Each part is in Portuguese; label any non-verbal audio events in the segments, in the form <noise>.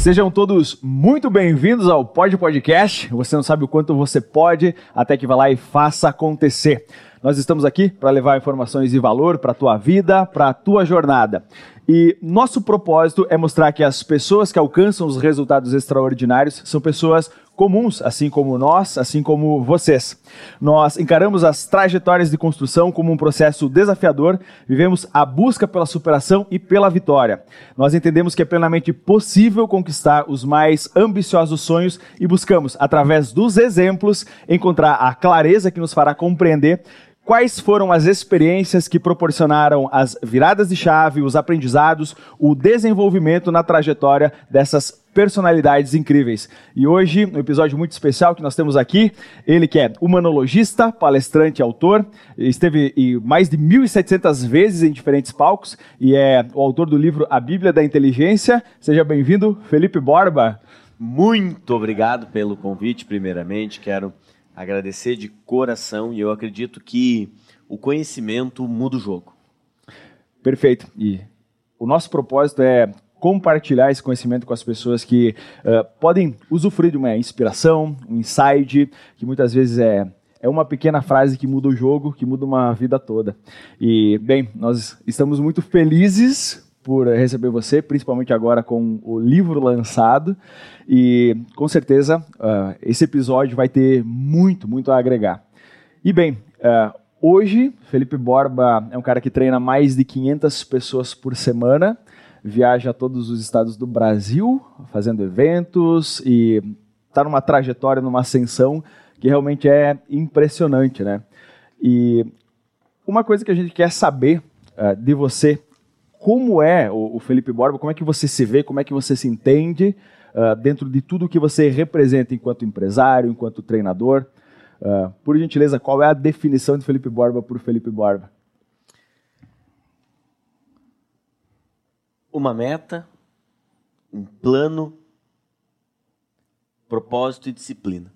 Sejam todos muito bem-vindos ao Pod Podcast. Você não sabe o quanto você pode, até que vá lá e faça acontecer. Nós estamos aqui para levar informações de valor para a tua vida, para a tua jornada. E nosso propósito é mostrar que as pessoas que alcançam os resultados extraordinários são pessoas comuns, assim como nós, assim como vocês. Nós encaramos as trajetórias de construção como um processo desafiador, vivemos a busca pela superação e pela vitória. Nós entendemos que é plenamente possível conquistar os mais ambiciosos sonhos e buscamos, através dos exemplos, encontrar a clareza que nos fará compreender Quais foram as experiências que proporcionaram as viradas de chave, os aprendizados, o desenvolvimento na trajetória dessas personalidades incríveis. E hoje, um episódio muito especial que nós temos aqui, ele que é humanologista, palestrante e autor, esteve mais de 1.700 vezes em diferentes palcos e é o autor do livro A Bíblia da Inteligência. Seja bem-vindo, Felipe Borba. Muito obrigado pelo convite, primeiramente. Quero agradecer de coração e eu acredito que o conhecimento muda o jogo. Perfeito. E o nosso propósito é compartilhar esse conhecimento com as pessoas que uh, podem usufruir de uma inspiração, um insight, que muitas vezes é, é uma pequena frase que muda o jogo, que muda uma vida toda. E, bem, nós estamos muito felizes por receber você, principalmente agora com o livro lançado. E com certeza uh, esse episódio vai ter muito, muito a agregar. E bem, uh, hoje Felipe Borba é um cara que treina mais de 500 pessoas por semana, viaja a todos os estados do Brasil fazendo eventos e está numa trajetória, numa ascensão que realmente é impressionante, né? E uma coisa que a gente quer saber uh, de você como é o, o, Felipe Borba, como é que você se vê, como é que você se entende uh, dentro de tudo que você representa enquanto empresário, enquanto treinador. Uh, por gentileza, qual é a definição de Felipe Borba por Felipe Borba? Uma meta, um plano, propósito e disciplina.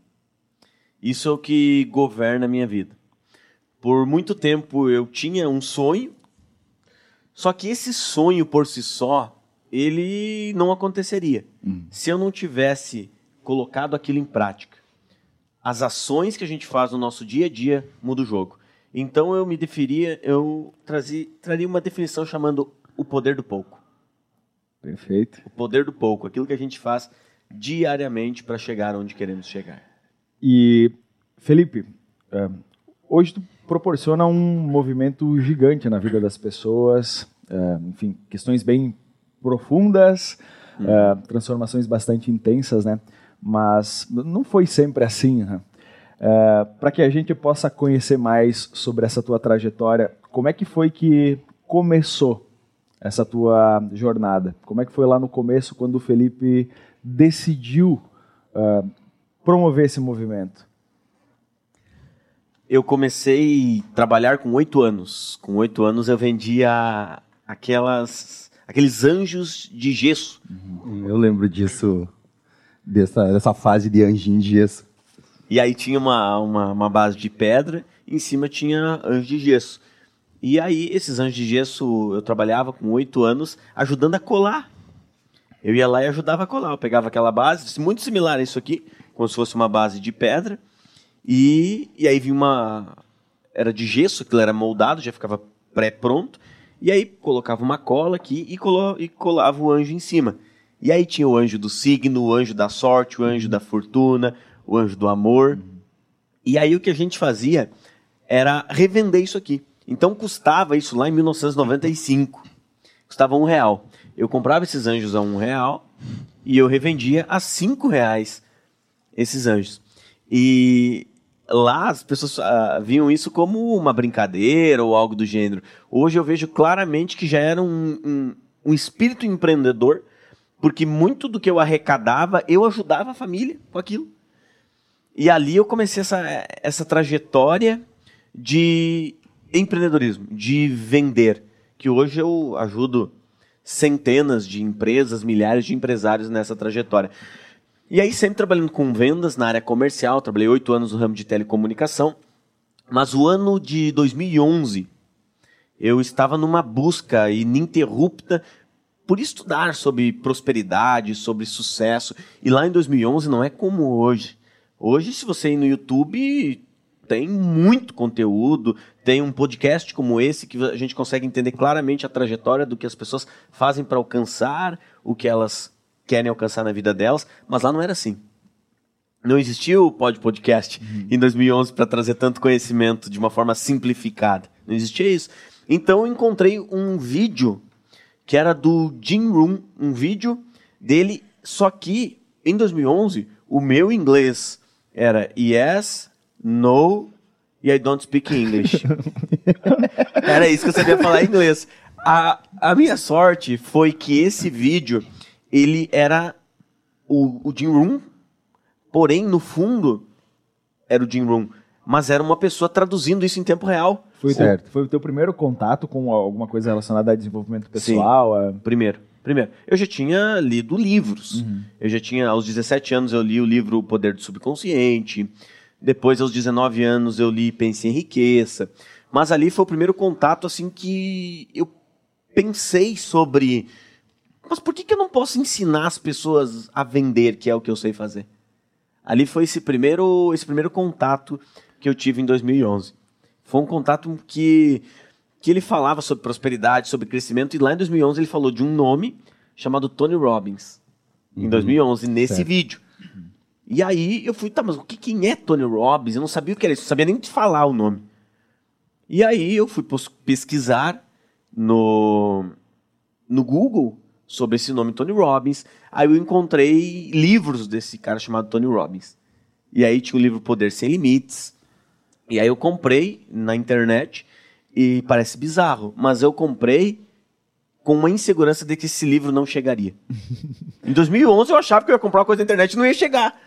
Isso é o que governa a minha vida. Por muito tempo eu tinha um sonho, só que esse sonho por si só, ele não aconteceria hum. se eu não tivesse colocado aquilo em prática. As ações que a gente faz no nosso dia a dia mudam o jogo. Então eu me definia, eu trazia, traria uma definição chamando o poder do pouco. Perfeito. O poder do pouco, aquilo que a gente faz diariamente para chegar onde queremos chegar. E Felipe, é, hoje tu proporciona um movimento gigante na vida das pessoas, é, enfim, questões bem profundas, é, transformações bastante intensas, né? Mas não foi sempre assim, né? Para que a gente possa conhecer mais sobre essa tua trajetória, como é que foi que começou essa tua jornada? Como é que foi lá no começo quando o Felipe decidiu uh, promover esse movimento? Eu comecei a trabalhar com oito anos. Com oito anos eu vendia aquelas, aqueles anjos de gesso. Uhum. Eu lembro disso, dessa, dessa fase de anjinho de gesso. E aí tinha uma, uma, uma base de pedra, e em cima tinha anjos de gesso. E aí esses anjos de gesso eu trabalhava com oito anos ajudando a colar. Eu ia lá e ajudava a colar. Eu pegava aquela base, muito similar a isso aqui, como se fosse uma base de pedra e, e aí vinha uma. Era de gesso, aquilo era moldado, já ficava pré-pronto. E aí colocava uma cola aqui e, colo, e colava o anjo em cima. E aí tinha o anjo do signo, o anjo da sorte, o anjo da fortuna, o anjo do amor. E aí o que a gente fazia era revender isso aqui. Então custava isso lá em 1995. Custava um real. Eu comprava esses anjos a um real e eu revendia a cinco reais esses anjos. E lá as pessoas uh, viam isso como uma brincadeira ou algo do gênero. Hoje eu vejo claramente que já era um, um, um espírito empreendedor, porque muito do que eu arrecadava, eu ajudava a família com aquilo. E ali eu comecei essa, essa trajetória de empreendedorismo, de vender, que hoje eu ajudo centenas de empresas, milhares de empresários nessa trajetória. E aí, sempre trabalhando com vendas na área comercial, trabalhei oito anos no ramo de telecomunicação. Mas o ano de 2011, eu estava numa busca ininterrupta por estudar sobre prosperidade, sobre sucesso. E lá em 2011 não é como hoje. Hoje, se você ir no YouTube, tem muito conteúdo, tem um podcast como esse que a gente consegue entender claramente a trajetória do que as pessoas fazem para alcançar o que elas querem alcançar na vida delas, mas lá não era assim. Não existia o Pod Podcast uhum. em 2011 para trazer tanto conhecimento de uma forma simplificada. Não existia isso. Então eu encontrei um vídeo que era do Jim Room, um vídeo dele, só que em 2011 o meu inglês era yes, no e I don't speak English. <laughs> era isso que eu sabia falar em inglês. A, a minha sorte foi que esse vídeo ele era o, o Jim Room, porém no fundo era o Jim Room, mas era uma pessoa traduzindo isso em tempo real. Foi, certo. Teu, foi o teu primeiro contato com alguma coisa relacionada a desenvolvimento pessoal? Sim, a... primeiro. Primeiro, eu já tinha lido livros. Uhum. Eu já tinha, aos 17 anos, eu li o livro O Poder do Subconsciente. Depois, aos 19 anos, eu li Pense em Riqueza. Mas ali foi o primeiro contato, assim, que eu pensei sobre... Mas por que, que eu não posso ensinar as pessoas a vender, que é o que eu sei fazer? Ali foi esse primeiro, esse primeiro contato que eu tive em 2011. Foi um contato que, que ele falava sobre prosperidade, sobre crescimento, e lá em 2011 ele falou de um nome chamado Tony Robbins. Uhum. Em 2011, nesse certo. vídeo. E aí eu fui, tá, mas o que, quem é Tony Robbins? Eu não sabia o que era isso, não sabia nem te falar o nome. E aí eu fui pesquisar no, no Google sobre esse nome Tony Robbins. Aí eu encontrei livros desse cara chamado Tony Robbins. E aí tinha o livro Poder Sem Limites, e aí eu comprei na internet e parece bizarro, mas eu comprei com uma insegurança de que esse livro não chegaria. <laughs> em 2011 eu achava que eu ia comprar uma coisa na internet e não ia chegar.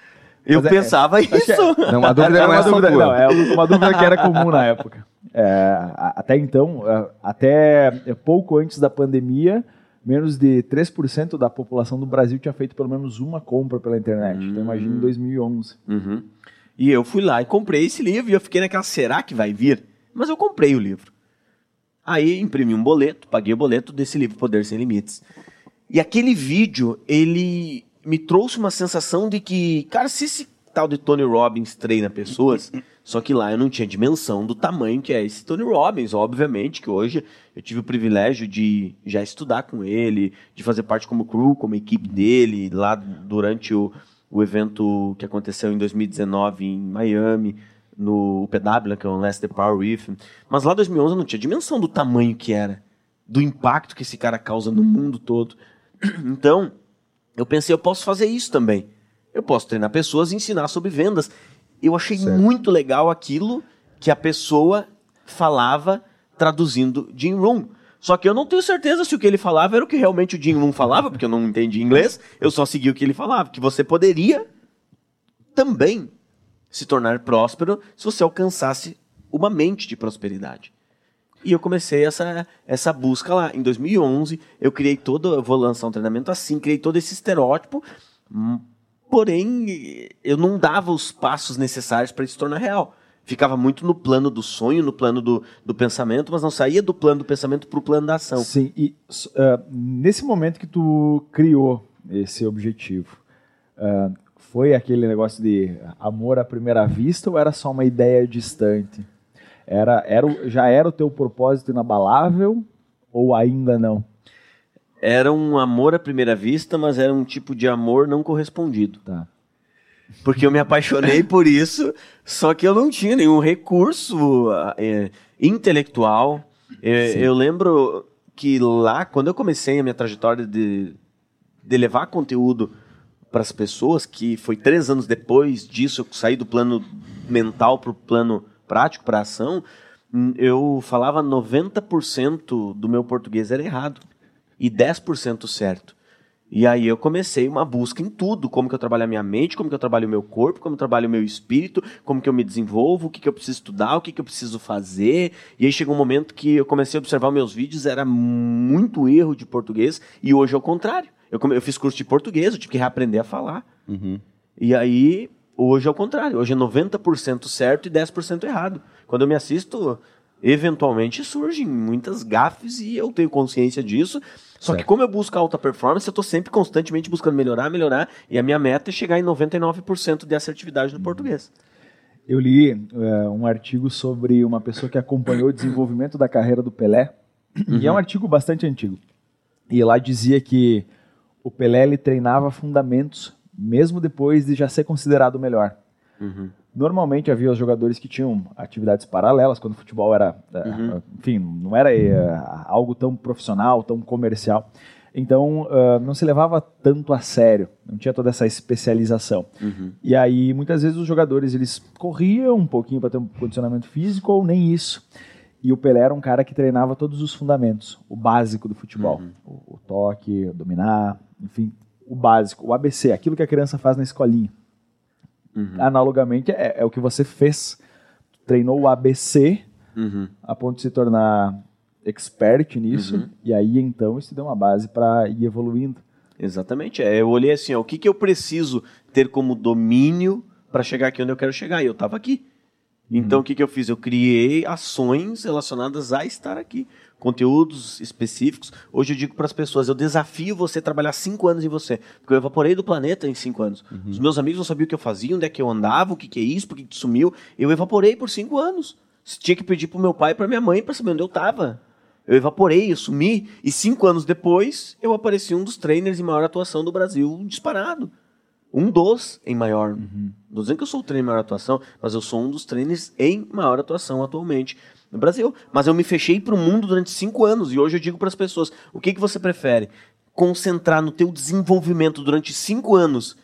Eu mas é, pensava é, isso. É, não, uma dúvida não é, uma dúvida, não, é uma dúvida que era comum na época. É, até então, é, até pouco antes da pandemia, menos de 3% da população do Brasil tinha feito pelo menos uma compra pela internet. Hum. Então imagine em 2011. Uhum. E eu fui lá e comprei esse livro e eu fiquei naquela, será que vai vir? Mas eu comprei o livro. Aí imprimi um boleto, paguei o boleto desse livro Poder Sem Limites. E aquele vídeo, ele me trouxe uma sensação de que, cara, se esse tal de Tony Robbins treina pessoas, <laughs> só que lá eu não tinha dimensão do tamanho que é esse Tony Robbins, obviamente, que hoje eu tive o privilégio de já estudar com ele, de fazer parte como crew, como equipe dele, lá durante o, o evento que aconteceu em 2019 em Miami, no PW, que é o Last the Power With. Mas lá em 2011 eu não tinha dimensão do tamanho que era, do impacto que esse cara causa no mundo todo. <clears throat> Então, eu pensei, eu posso fazer isso também. Eu posso treinar pessoas e ensinar sobre vendas. Eu achei certo. muito legal aquilo que a pessoa falava traduzindo Jim Room. Só que eu não tenho certeza se o que ele falava era o que realmente o Jim Moon falava, porque eu não entendi inglês. Eu só segui o que ele falava, que você poderia também se tornar próspero se você alcançasse uma mente de prosperidade. E eu comecei essa, essa busca lá. Em 2011, eu criei todo. Eu vou lançar um treinamento assim, criei todo esse estereótipo. Hum, porém, eu não dava os passos necessários para isso se tornar real ficava muito no plano do sonho, no plano do, do pensamento, mas não saía do plano do pensamento para o plano da ação. Sim, e uh, nesse momento que tu criou esse objetivo, uh, foi aquele negócio de amor à primeira vista ou era só uma ideia distante? Era, era, já era o teu propósito inabalável ou ainda não? Era um amor à primeira vista, mas era um tipo de amor não correspondido. Tá. Porque eu me apaixonei por isso, só que eu não tinha nenhum recurso é, intelectual. É, eu lembro que lá, quando eu comecei a minha trajetória de, de levar conteúdo para as pessoas, que foi três anos depois disso, eu saí do plano mental para o plano prático, para ação, eu falava 90% do meu português era errado e 10% certo. E aí eu comecei uma busca em tudo, como que eu trabalho a minha mente, como que eu trabalho o meu corpo, como eu trabalho o meu espírito, como que eu me desenvolvo, o que, que eu preciso estudar, o que, que eu preciso fazer. E aí chegou um momento que eu comecei a observar meus vídeos, era muito erro de português, e hoje é o contrário. Eu, eu fiz curso de português, eu tive que reaprender a falar. Uhum. E aí, hoje é o contrário. Hoje é 90% certo e 10% errado. Quando eu me assisto, Eventualmente surgem muitas gafes e eu tenho consciência disso. Só que Certo. como eu busco alta performance, eu tô sempre constantemente buscando melhorar, melhorar. E a minha meta é chegar em 99% de assertividade no português. Eu li é, um artigo sobre uma pessoa que acompanhou o desenvolvimento da carreira do Pelé, e é um artigo bastante antigo. E lá dizia que o Pelé ele treinava fundamentos mesmo depois de já ser considerado o melhor. Uhum. Normalmente havia os jogadores que tinham atividades paralelas quando o futebol era, eh, enfim, não era eh, algo tão profissional, tão comercial. Então ah, não se levava tanto a sério, não tinha toda essa especialização. Uhum. E aí muitas vezes os jogadores eles corriam um pouquinho para ter um condicionamento físico ou nem isso. E o Pelé era um cara que treinava todos os fundamentos, o básico do futebol, o, o toque, o dominar, enfim, o básico, o ABC, aquilo que a criança faz na escolinha. Uhum. Analogamente é, é o que você fez, treinou o ABC Uhum. a ponto de se tornar expert nisso, Uhum. e aí então isso deu uma base para ir evoluindo. Exatamente. É, eu olhei assim, ó, o que, que eu preciso ter como domínio para chegar aqui onde eu quero chegar? E eu estava aqui. Então, o que, que eu fiz? Eu criei ações relacionadas a estar aqui. Conteúdos específicos. Hoje eu digo para as pessoas, eu desafio você a trabalhar cinco anos em você. Porque eu evaporei do planeta em cinco anos. Os meus amigos não sabiam o que eu fazia, onde é que eu andava, o que, que é isso, por que, que sumiu. Eu evaporei por cinco anos. Tinha que pedir pro meu pai e pra minha mãe para saber onde eu estava. Eu evaporei, eu sumi, e cinco anos depois eu apareci um dos trainers em maior atuação do Brasil disparado. Um dos em maior. Não tô dizendo que eu sou o trainer em maior atuação, mas eu sou um dos trainers em maior atuação atualmente no Brasil. Mas eu me fechei para o mundo durante cinco anos e hoje eu digo para as pessoas: o que, que você prefere? Concentrar no teu desenvolvimento durante cinco anos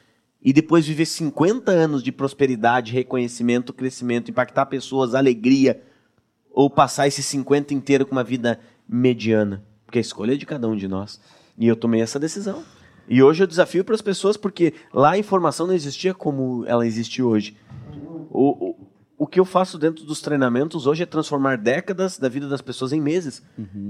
e depois viver 50 anos de prosperidade, reconhecimento, crescimento, impactar pessoas, alegria, ou passar esses 50 inteiro com uma vida mediana? Porque a escolha é de cada um de nós. E eu tomei essa decisão. E hoje eu desafio para as pessoas, porque lá a informação não existia como ela existe hoje. O, o, o que eu faço dentro dos treinamentos hoje é transformar décadas da vida das pessoas em meses.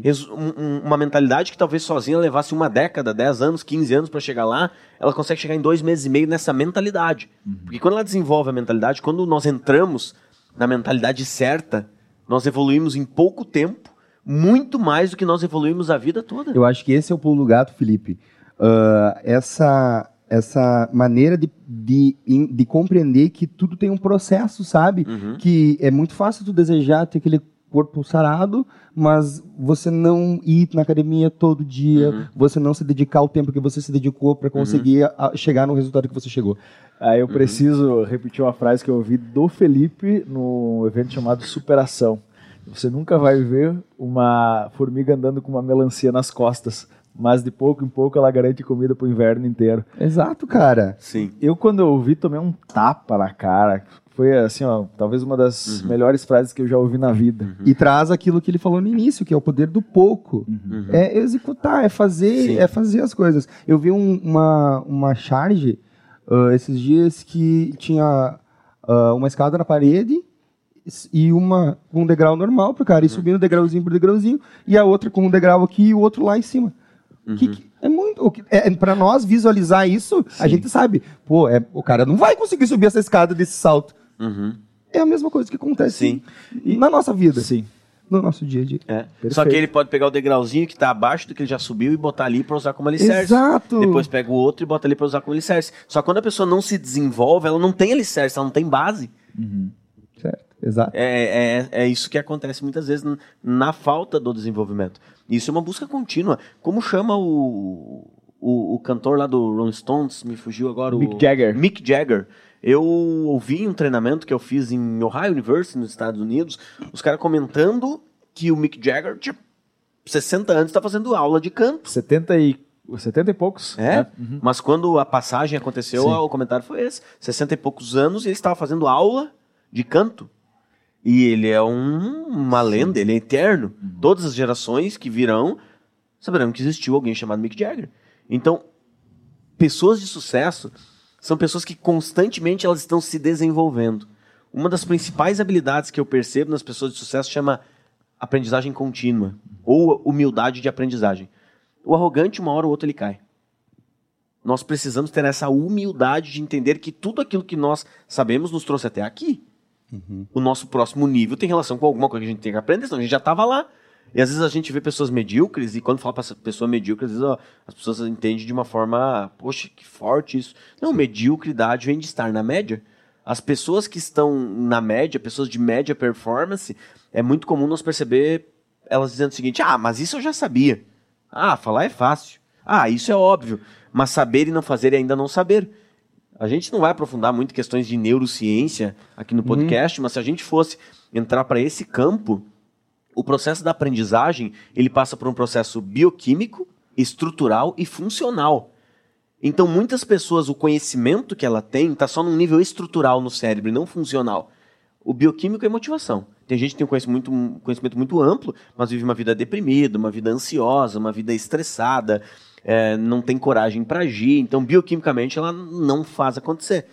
Resu- um- um- uma mentalidade que talvez sozinha levasse uma década, 10 anos, 15 anos para chegar lá, ela consegue chegar em dois meses e meio nessa mentalidade. Porque quando ela desenvolve a mentalidade, quando nós entramos na mentalidade certa, nós evoluímos em pouco tempo, muito mais do que nós evoluímos a vida toda. Eu acho que esse é o pulo do gato, Felipe. Ah, essa, essa maneira de, de, de compreender que tudo tem um processo, sabe? Uhum. Que é muito fácil tu desejar ter aquele corpo sarado, mas você não ir na academia todo dia, Uhum. você não se dedicar o tempo que você se dedicou para conseguir a- a chegar no resultado que você chegou. Aí Uhum. eu preciso repetir uma frase que eu ouvi do Felipe no evento chamado Superação. Você nunca vai ver uma formiga andando com uma melancia nas costas, mas de pouco em pouco ela garante comida pro inverno inteiro. Exato, cara. Sim. Eu, quando eu ouvi, tomei um tapa na cara. Foi assim, ó, talvez uma das Uhum. melhores frases que eu já ouvi na vida. E traz aquilo que ele falou no início, que é o poder do pouco. Uhum. É executar, é fazer, Sim. é fazer as coisas. Eu vi um- uma, uma charge ah, esses dias que tinha ah, uma escada na parede e uma com um degrau normal pro Uhum. cara ir subindo degrauzinho por degrauzinho e a outra com um degrau aqui e o outro lá em cima. Uhum. Que, que- é muito. o que- É, para nós visualizar isso, a gente sabe. Pô, é, o cara não vai conseguir subir essa escada desse salto. Uhum. É a mesma coisa que acontece Sim. na nossa vida, Sim. no nosso dia a dia. É. Só que ele pode pegar o degrauzinho que está abaixo do que ele já subiu e botar ali para usar como alicerce. Exato. Depois pega o outro e bota ali para usar como alicerce. Só que quando a pessoa não se desenvolve, ela não tem alicerce, ela não tem base. Certo, exato. É, é, é isso que acontece muitas vezes na falta do desenvolvimento. Isso é uma busca contínua. Como chama o, o, o cantor lá do Rolling Stones? Me fugiu agora. Mick o, Jagger. Mick Jagger. Eu ouvi um treinamento que eu fiz em Ohio University, nos Estados Unidos, os caras comentando que o Mick Jagger, tipo, 60 anos, está fazendo aula de canto. 70 e, 70 e poucos. É, né? mas quando a passagem aconteceu, Sim. o comentário foi esse. 60 e poucos anos e ele estava fazendo aula de canto. E ele é um- uma lenda, ele é eterno. Todas as gerações que virão saberão que existiu alguém chamado Mick Jagger. Então, pessoas de sucesso são pessoas que constantemente elas estão se desenvolvendo. Uma das principais habilidades que eu percebo nas pessoas de sucesso chama aprendizagem contínua ou humildade de aprendizagem. O arrogante, uma hora ou outra, ele cai. Nós precisamos ter essa humildade de entender que tudo aquilo que nós sabemos nos trouxe até aqui. O nosso próximo nível tem relação com alguma coisa que a gente tem que aprender, senão a gente já estava lá. E às vezes a gente vê pessoas medíocres, e quando fala para pessoa medíocre, às vezes ó, as pessoas entendem de uma forma, poxa, que forte isso. Não, Sim. mediocridade vem de estar na média. As pessoas que estão na média, pessoas de média performance, é muito comum nós perceber elas dizendo o seguinte: ah, mas isso eu já sabia. Ah, falar é fácil. Ah, isso é óbvio. Mas saber e não fazer é ainda não saber. A gente não vai aprofundar muito questões de neurociência aqui no uhum. podcast, uhum. mas se a gente fosse entrar para esse campo, o processo da aprendizagem ele passa por um processo bioquímico, estrutural e funcional. Então, muitas pessoas, o conhecimento que ela tem está só num nível estrutural no cérebro e não funcional. O bioquímico é motivação. Tem gente que tem um conhecimento, um conhecimento muito amplo, mas vive uma vida deprimida, uma vida ansiosa, uma vida estressada, é, não tem coragem para agir. Então, bioquimicamente, ela não faz acontecer.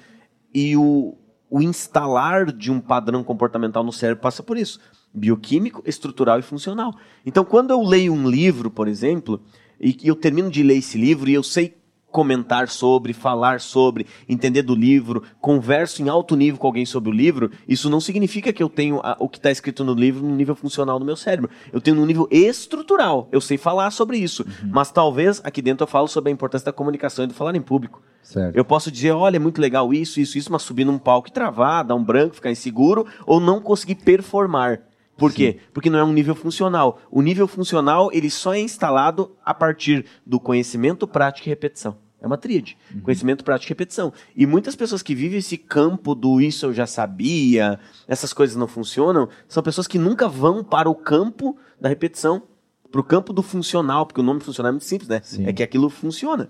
E o, o instalar de um padrão comportamental no cérebro passa por isso: bioquímico, estrutural e funcional. Então, quando eu leio um livro, por exemplo, e eu termino de ler esse livro e eu sei comentar sobre, falar sobre, entender do livro, converso em alto nível com alguém sobre o livro, isso não significa que eu tenho a, o que está escrito no livro no nível funcional do meu cérebro. Eu tenho no nível estrutural. Eu sei falar sobre isso. Uhum. Mas talvez aqui dentro eu falo sobre a importância da comunicação e do falar em público. Certo. Eu posso dizer, olha, é muito legal isso, isso, isso, mas subir num palco e travar, dar um branco, ficar inseguro, ou não conseguir performar. Por Sim. quê? Porque não é um nível funcional. O nível funcional ele só é instalado a partir do conhecimento, prática e repetição. É uma tríade. Uhum. Conhecimento, prática e repetição. E muitas pessoas que vivem esse campo do isso eu já sabia, essas coisas não funcionam, são pessoas que nunca vão para o campo da repetição, para o campo do funcional, porque o nome funcional é muito simples, né? Sim. É que aquilo funciona.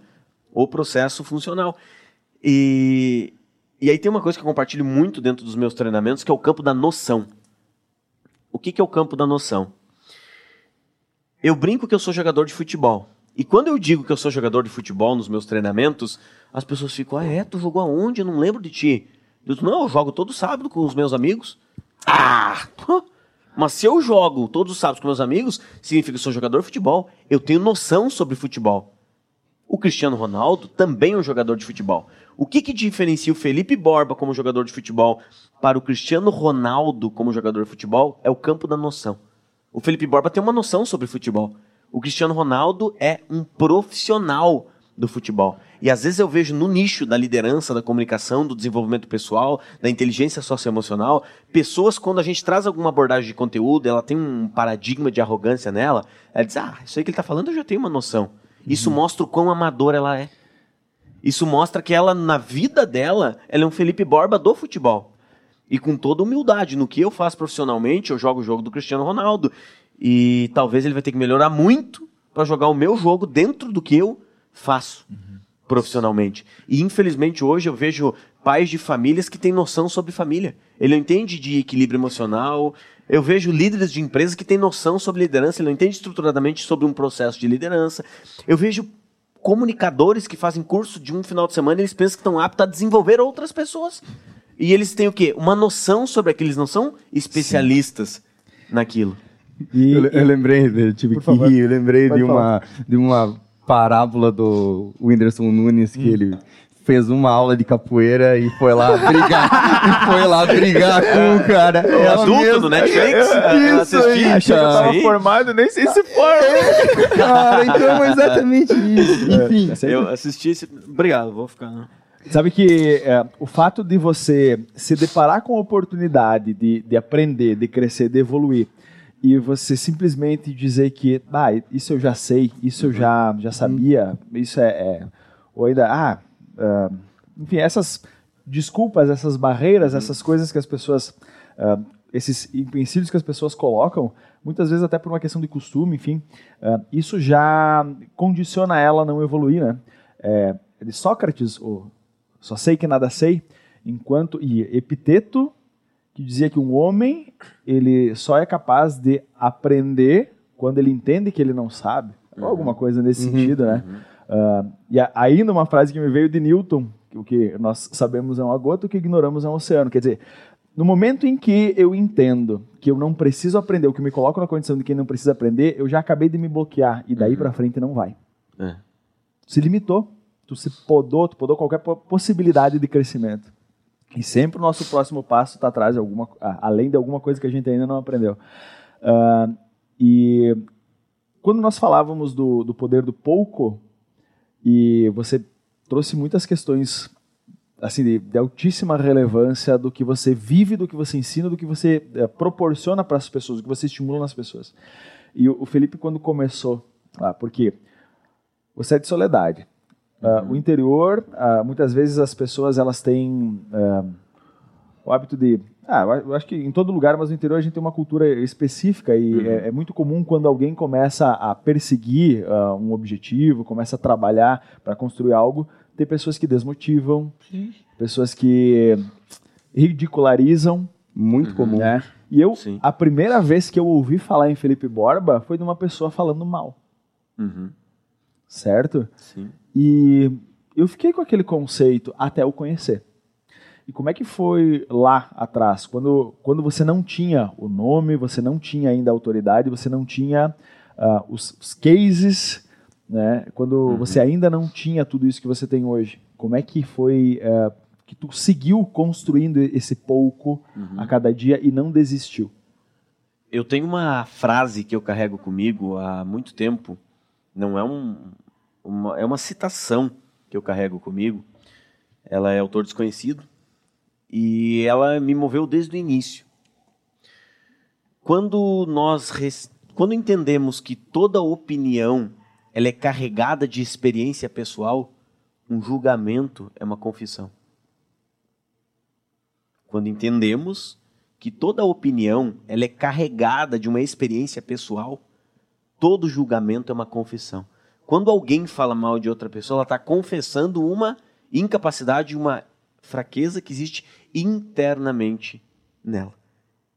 O processo funcional. E, e aí tem uma coisa que eu compartilho muito dentro dos meus treinamentos, que é o campo da noção. O que, que é o campo da noção? Eu brinco que eu sou jogador de futebol. E quando eu digo que eu sou jogador de futebol nos meus treinamentos, as pessoas ficam, ah, é? Tu jogou aonde? Eu não lembro de ti. Eu digo, não, eu jogo todo sábado com os meus amigos. Ah! Mas se eu jogo todos os sábados com meus amigos, significa que eu sou jogador de futebol. Eu tenho noção sobre futebol. O Cristiano Ronaldo também é um jogador de futebol. O que, que diferencia o Felipe Borba como jogador de futebol para o Cristiano Ronaldo como jogador de futebol é o campo da noção. O Felipe Borba tem uma noção sobre futebol. O Cristiano Ronaldo é um profissional do futebol. E às vezes eu vejo no nicho da liderança, da comunicação, do desenvolvimento pessoal, da inteligência socioemocional, pessoas, quando a gente traz alguma abordagem de conteúdo, ela tem um paradigma de arrogância nela, ela diz: Ah, isso aí que ele está falando eu já tenho uma noção. Isso uhum. mostra o quão amador ela é. Isso mostra que ela, na vida dela, ela é um Felipe Borba do futebol. E com toda humildade, no que eu faço profissionalmente, eu jogo o jogo do Cristiano Ronaldo. E talvez ele vai ter que melhorar muito para jogar o meu jogo dentro do que eu faço uhum. profissionalmente. E infelizmente hoje eu vejo pais de famílias que têm noção sobre família. Ele não entende de equilíbrio emocional. Eu vejo líderes de empresas que têm noção sobre liderança, ele não entende estruturadamente sobre um processo de liderança. Eu vejo comunicadores que fazem curso de um final de semana, eles pensam que estão aptos a desenvolver outras pessoas. E eles têm o quê? Uma noção sobre aquilo, eles não são especialistas Sim. naquilo. E, eu, eu, lembrei, eu tive que favor. rir, eu lembrei de uma, de uma parábola do Whindersson Nunes que hum. ele fez uma aula de capoeira e foi lá brigar. <laughs> e foi lá brigar com o cara. É adulto mesmo. do Netflix? Isso aí, Achei que eu tava formado, nem sei se for. cara, então é exatamente isso. É, Enfim. Eu assisti esse... Obrigado, vou ficar... Não. Sabe que é, o fato de você se deparar com a oportunidade de, de aprender, de crescer, de evoluir, e você simplesmente dizer que, ah, isso eu já sei, isso eu já, já sabia, isso é, é ou ainda, ah, uh, enfim, essas desculpas, essas barreiras, essas coisas que as pessoas, uh, esses empecilhos que as pessoas colocam, muitas vezes até por uma questão de costume, enfim, uh, isso já condiciona ela a não evoluir, né? É, de Sócrates, o só sei que nada sei, enquanto e Epiteto que dizia que um homem ele só é capaz de aprender quando ele entende que ele não sabe, uhum. alguma coisa nesse uhum. sentido, né? Uhum. Uh, e ainda uma frase que me veio de Newton, que o que nós sabemos é uma gota, o que ignoramos é um oceano. Quer dizer, no momento em que eu entendo que eu não preciso aprender, o que me coloca na condição de quem não precisa aprender, eu já acabei de me bloquear e daí uhum. para frente não vai. É. Se limitou, tu se podou, tu podou qualquer possibilidade de crescimento. E sempre o nosso próximo passo está atrás de alguma, além de alguma coisa que a gente ainda não aprendeu. Uh, e quando nós falávamos do, do poder do pouco, e você trouxe muitas questões assim de, de, altíssima relevância do que você vive, do que você ensina, do que você é, proporciona para as pessoas, do que você estimula nas pessoas. E o, o Felipe quando começou, ah, porque você é de soledade. Uh, o interior, uh, muitas vezes as pessoas elas têm uh, o hábito de ah, eu acho que em todo lugar, mas no interior a gente tem uma cultura específica e uhum. é, é, muito comum quando alguém começa a perseguir uh, um objetivo, começa a trabalhar para construir algo, ter pessoas que desmotivam, Sim. pessoas que ridicularizam. Muito uhum. comum. Né? E eu, Sim. a primeira vez que eu ouvi falar em Felipe Borba foi de uma pessoa falando mal. Uhum. Certo? Sim. E eu fiquei com aquele conceito até eu conhecer. E como é que foi lá atrás, quando, quando você não tinha o nome, você não tinha ainda a autoridade, você não tinha uh, os, os, cases, né? quando uhum. você ainda não tinha tudo isso que você tem hoje? Como é que foi uh, que tu seguiu construindo esse pouco uhum. a cada dia e não desistiu? Eu tenho uma frase que eu carrego comigo há muito tempo, não é um, uma, é uma citação que eu carrego comigo. Ela é autor desconhecido, e ela me moveu desde o início. Quando nós quando entendemos que toda opinião ela é carregada de experiência pessoal, um julgamento é uma confissão. Quando entendemos que toda opinião ela é carregada de uma experiência pessoal, todo julgamento é uma confissão. Quando alguém fala mal de outra pessoa, ela está confessando uma incapacidade, uma fraqueza que existe internamente nela.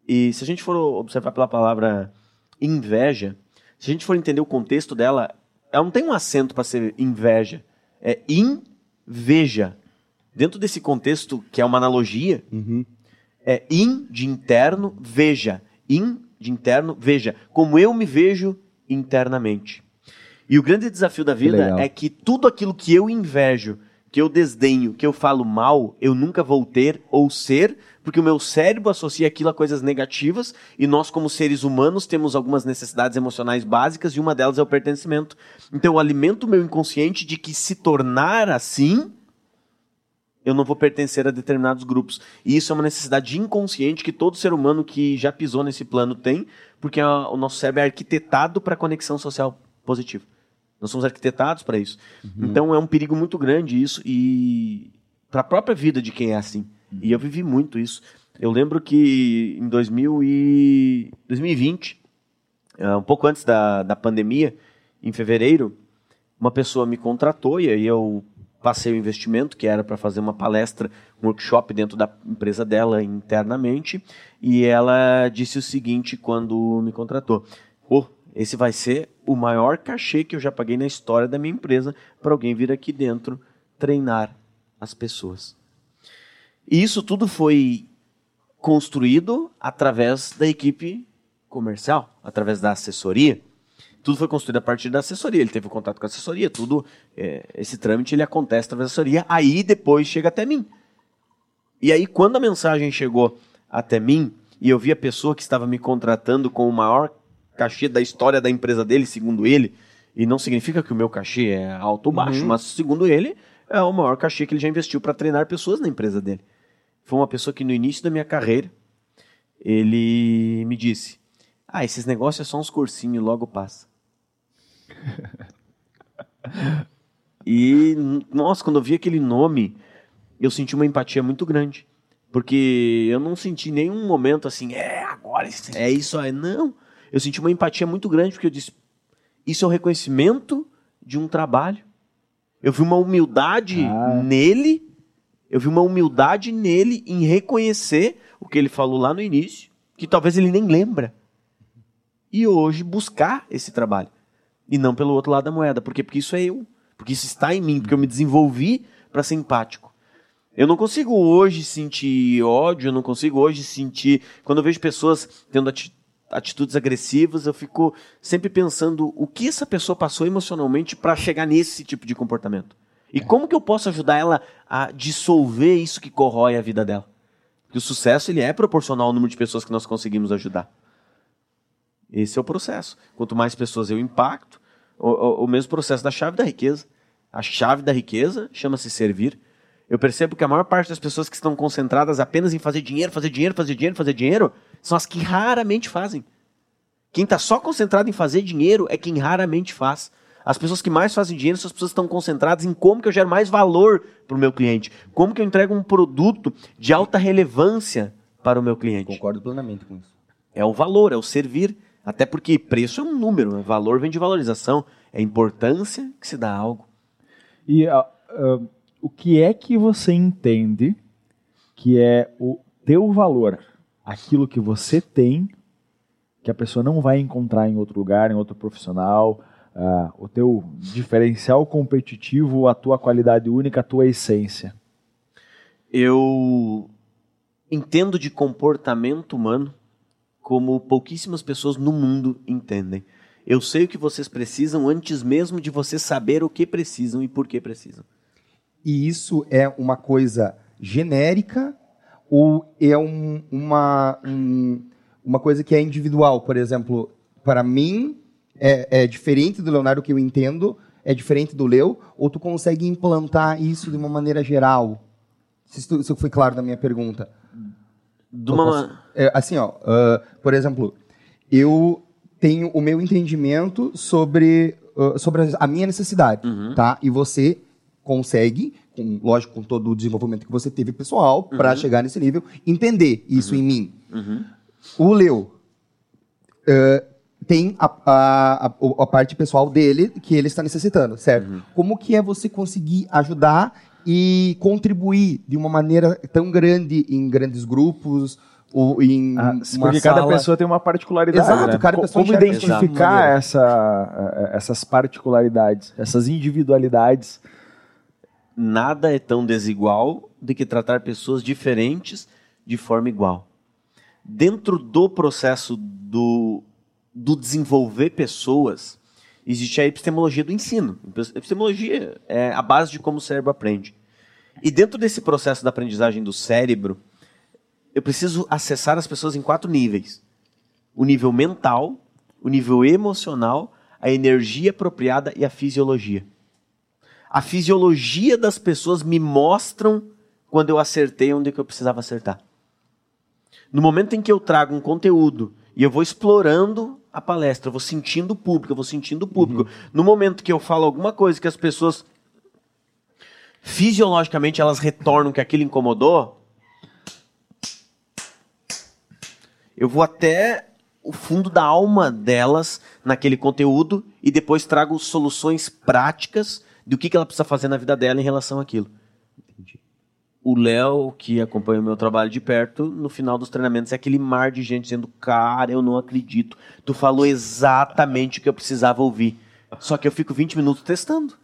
E se a gente for observar pela palavra inveja, se a gente for entender o contexto dela, ela não tem um acento para ser inveja, é inveja. Dentro desse contexto, que é uma analogia, uhum. é in de interno, veja. In de interno, veja. Como eu me vejo internamente. E o grande desafio da vida é que tudo aquilo que eu invejo que eu desdenho, que eu falo mal, eu nunca vou ter ou ser, porque o meu cérebro associa aquilo a coisas negativas e nós, como seres humanos, temos algumas necessidades emocionais básicas e uma delas é o pertencimento. Então eu alimento o meu inconsciente de que se tornar assim, eu não vou pertencer a determinados grupos. E isso é uma necessidade inconsciente que todo ser humano que já pisou nesse plano tem, porque o nosso cérebro é arquitetado para conexão social positiva. Nós somos arquitetados para isso. Uhum. Então é um perigo muito grande isso e para a própria vida de quem é assim. Uhum. E eu vivi muito isso. Eu lembro que em 2000 e 2020, uh, um pouco antes da, da pandemia, em fevereiro, uma pessoa me contratou e aí eu passei o investimento, que era para fazer uma palestra, um workshop dentro da empresa dela internamente, e ela disse o seguinte quando me contratou: esse vai ser o maior cachê que eu já paguei na história da minha empresa para alguém vir aqui dentro treinar as pessoas. E isso tudo foi construído através da equipe comercial, através da assessoria. Tudo foi construído a partir da assessoria. Ele teve contato com a assessoria, tudo. É, esse trâmite ele acontece através da assessoria. Aí depois chega até mim. E aí quando a mensagem chegou até mim e eu vi a pessoa que estava me contratando com o maior cachê da história da empresa dele, segundo ele. E não significa que o meu cachê é alto ou baixo, uhum. mas segundo ele, é o maior cachê que ele já investiu para treinar pessoas na empresa dele. Foi uma pessoa que no início da minha carreira, ele me disse: Ah, esses negócios é só uns cursinhos, logo passa. <laughs> e, nossa, quando eu vi aquele nome, eu senti uma empatia muito grande. Porque eu não senti nenhum momento assim, é, agora é isso aí. Não eu senti uma empatia muito grande, porque eu disse: isso é o reconhecimento de um trabalho. Eu vi uma humildade ah. nele, eu vi uma humildade nele em reconhecer o que ele falou lá no início, que talvez ele nem lembra. E hoje buscar esse trabalho. E não pelo outro lado da moeda. Por quê? Porque isso é eu. Porque isso está em mim, porque eu me desenvolvi para ser empático. Eu não consigo hoje sentir ódio, eu não consigo hoje sentir. Quando eu vejo pessoas tendo atitude atitudes agressivas, eu fico sempre pensando o que essa pessoa passou emocionalmente para chegar nesse tipo de comportamento. E como que eu posso ajudar ela a dissolver isso que corrói a vida dela? Porque o sucesso ele é proporcional ao número de pessoas que nós conseguimos ajudar. Esse é o processo. Quanto mais pessoas eu impacto, o, o, o mesmo processo da chave da riqueza. A chave da riqueza chama-se servir. Eu percebo que a maior parte das pessoas que estão concentradas apenas em fazer dinheiro, fazer dinheiro, fazer dinheiro, fazer dinheiro, são as que raramente fazem. Quem está só concentrado em fazer dinheiro é quem raramente faz. As pessoas que mais fazem dinheiro são as pessoas que estão concentradas em como que eu gero mais valor para o meu cliente. Como que eu entrego um produto de alta relevância para o meu cliente. Concordo plenamente com isso. É o valor, é o servir. Até porque preço é um número, né? valor vem de valorização. É importância que se dá a algo. E uh, uh, o que é que você entende que é o teu valor? Aquilo que você tem, que a pessoa não vai encontrar em outro lugar, em outro profissional, uh, o teu diferencial competitivo, a tua qualidade única, a tua essência? Eu entendo de comportamento humano como pouquíssimas pessoas no mundo entendem. Eu sei o que vocês precisam antes mesmo de vocês saber o que precisam e por que precisam. E isso é uma coisa genérica ou é um, uma, um, uma coisa que é individual? Por exemplo, para mim, é, é diferente do Leonardo que eu entendo, é diferente do Leo, ou tu consegue implantar isso de uma maneira geral? Se isso, se foi claro na minha pergunta. De uma... É, assim, ó, uh, por exemplo, eu tenho o meu entendimento sobre, uh, sobre a minha necessidade, Uhum. tá? E você consegue, com, lógico, com todo o desenvolvimento que você teve pessoal, para Uhum. chegar nesse nível, entender isso em mim. Uhum. O Leo uh, tem a, a, a, a parte pessoal dele que ele está necessitando, certo? Uhum. Como que é você conseguir ajudar e contribuir de uma maneira tão grande em grandes grupos ou em Ah, porque cada sala? pessoa tem uma particularidade. Exato, né? cada pessoa Como identificar essa, eh, essas particularidades, essas individualidades? Nada é tão desigual do que tratar pessoas diferentes de forma igual. Dentro do processo do, do desenvolver pessoas, existe a epistemologia do ensino. Epistemologia é a base de como o cérebro aprende. E dentro desse processo da aprendizagem do cérebro, eu preciso acessar as pessoas em quatro níveis: o nível mental, o nível emocional, a energia apropriada e a fisiologia. A fisiologia das pessoas me mostram quando eu acertei onde que eu precisava acertar. No momento em que eu trago um conteúdo e eu vou explorando a palestra, eu vou sentindo o público, eu vou sentindo o público. No momento que eu falo alguma coisa que as pessoas fisiologicamente elas retornam que aquilo incomodou, eu vou até o fundo da alma delas naquele conteúdo e depois trago soluções práticas do que, que ela precisa fazer na vida dela em relação àquilo. O Léo, que acompanha o meu trabalho de perto, no final dos treinamentos é aquele mar de gente dizendo: Cara, eu não acredito. Tu falou exatamente o que eu precisava ouvir. Só que eu fico 20 minutos testando.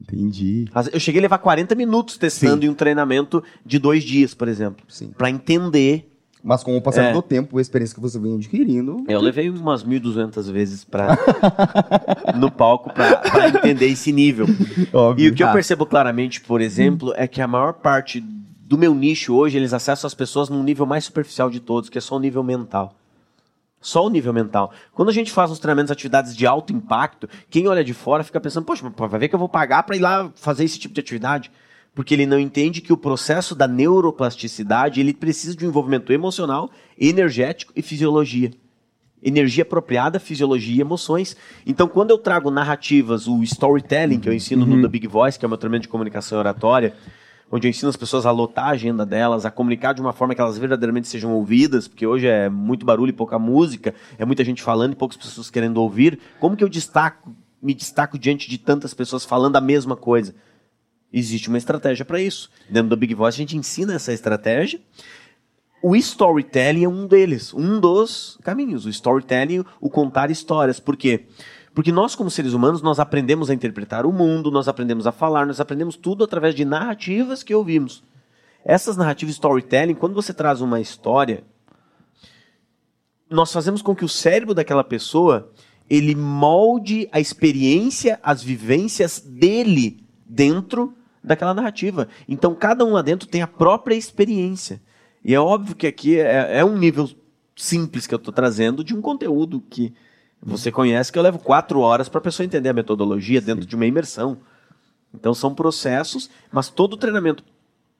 Entendi. Eu cheguei a levar 40 minutos testando Sim. em um treinamento de dois dias, por exemplo. Sim. Para entender Mas com o passar É. do tempo, a experiência que você vem adquirindo. Eu levei umas 1.200 vezes pra, <laughs> no palco para entender esse nível. <laughs> Óbvio. E o que eu Ah. percebo claramente, por exemplo, é que a maior parte do meu nicho hoje, eles acessam as pessoas num nível mais superficial de todos, que é só o nível mental. Só o nível mental. Quando a gente faz uns treinamentos, atividades de alto impacto, quem olha de fora fica pensando, poxa, vai ver que eu vou pagar para ir lá fazer esse tipo de atividade? Porque ele não entende que o processo da neuroplasticidade, ele precisa de um envolvimento emocional, energético e fisiologia. Energia apropriada, fisiologia e emoções. Então, quando eu trago narrativas, o storytelling, que eu ensino no The Big Voice, que é o meu treinamento de comunicação oratória, onde eu ensino as pessoas a lotar a agenda delas, a comunicar de uma forma que elas verdadeiramente sejam ouvidas, porque hoje é muito barulho e pouca música, é muita gente falando e poucas pessoas querendo ouvir. Como que eu destaco, me destaco diante de tantas pessoas falando a mesma coisa? Existe uma estratégia para isso. Dentro do Big Voice a gente ensina essa estratégia. O storytelling é um deles, um dos caminhos. O storytelling, o contar histórias. Por quê? Porque nós, como seres humanos, nós aprendemos a interpretar o mundo, nós aprendemos a falar, nós aprendemos tudo através de narrativas que ouvimos. Essas narrativas storytelling, quando você traz uma história, nós fazemos com que o cérebro daquela pessoa ele molde a experiência, as vivências dele dentro daquela narrativa. Então cada um lá dentro tem a própria experiência. E é óbvio que aqui é, é um nível simples que eu estou trazendo de um conteúdo que você conhece, que eu levo quatro horas para a pessoa entender a metodologia Sim. dentro de uma imersão. Então são processos, mas todo o treinamento,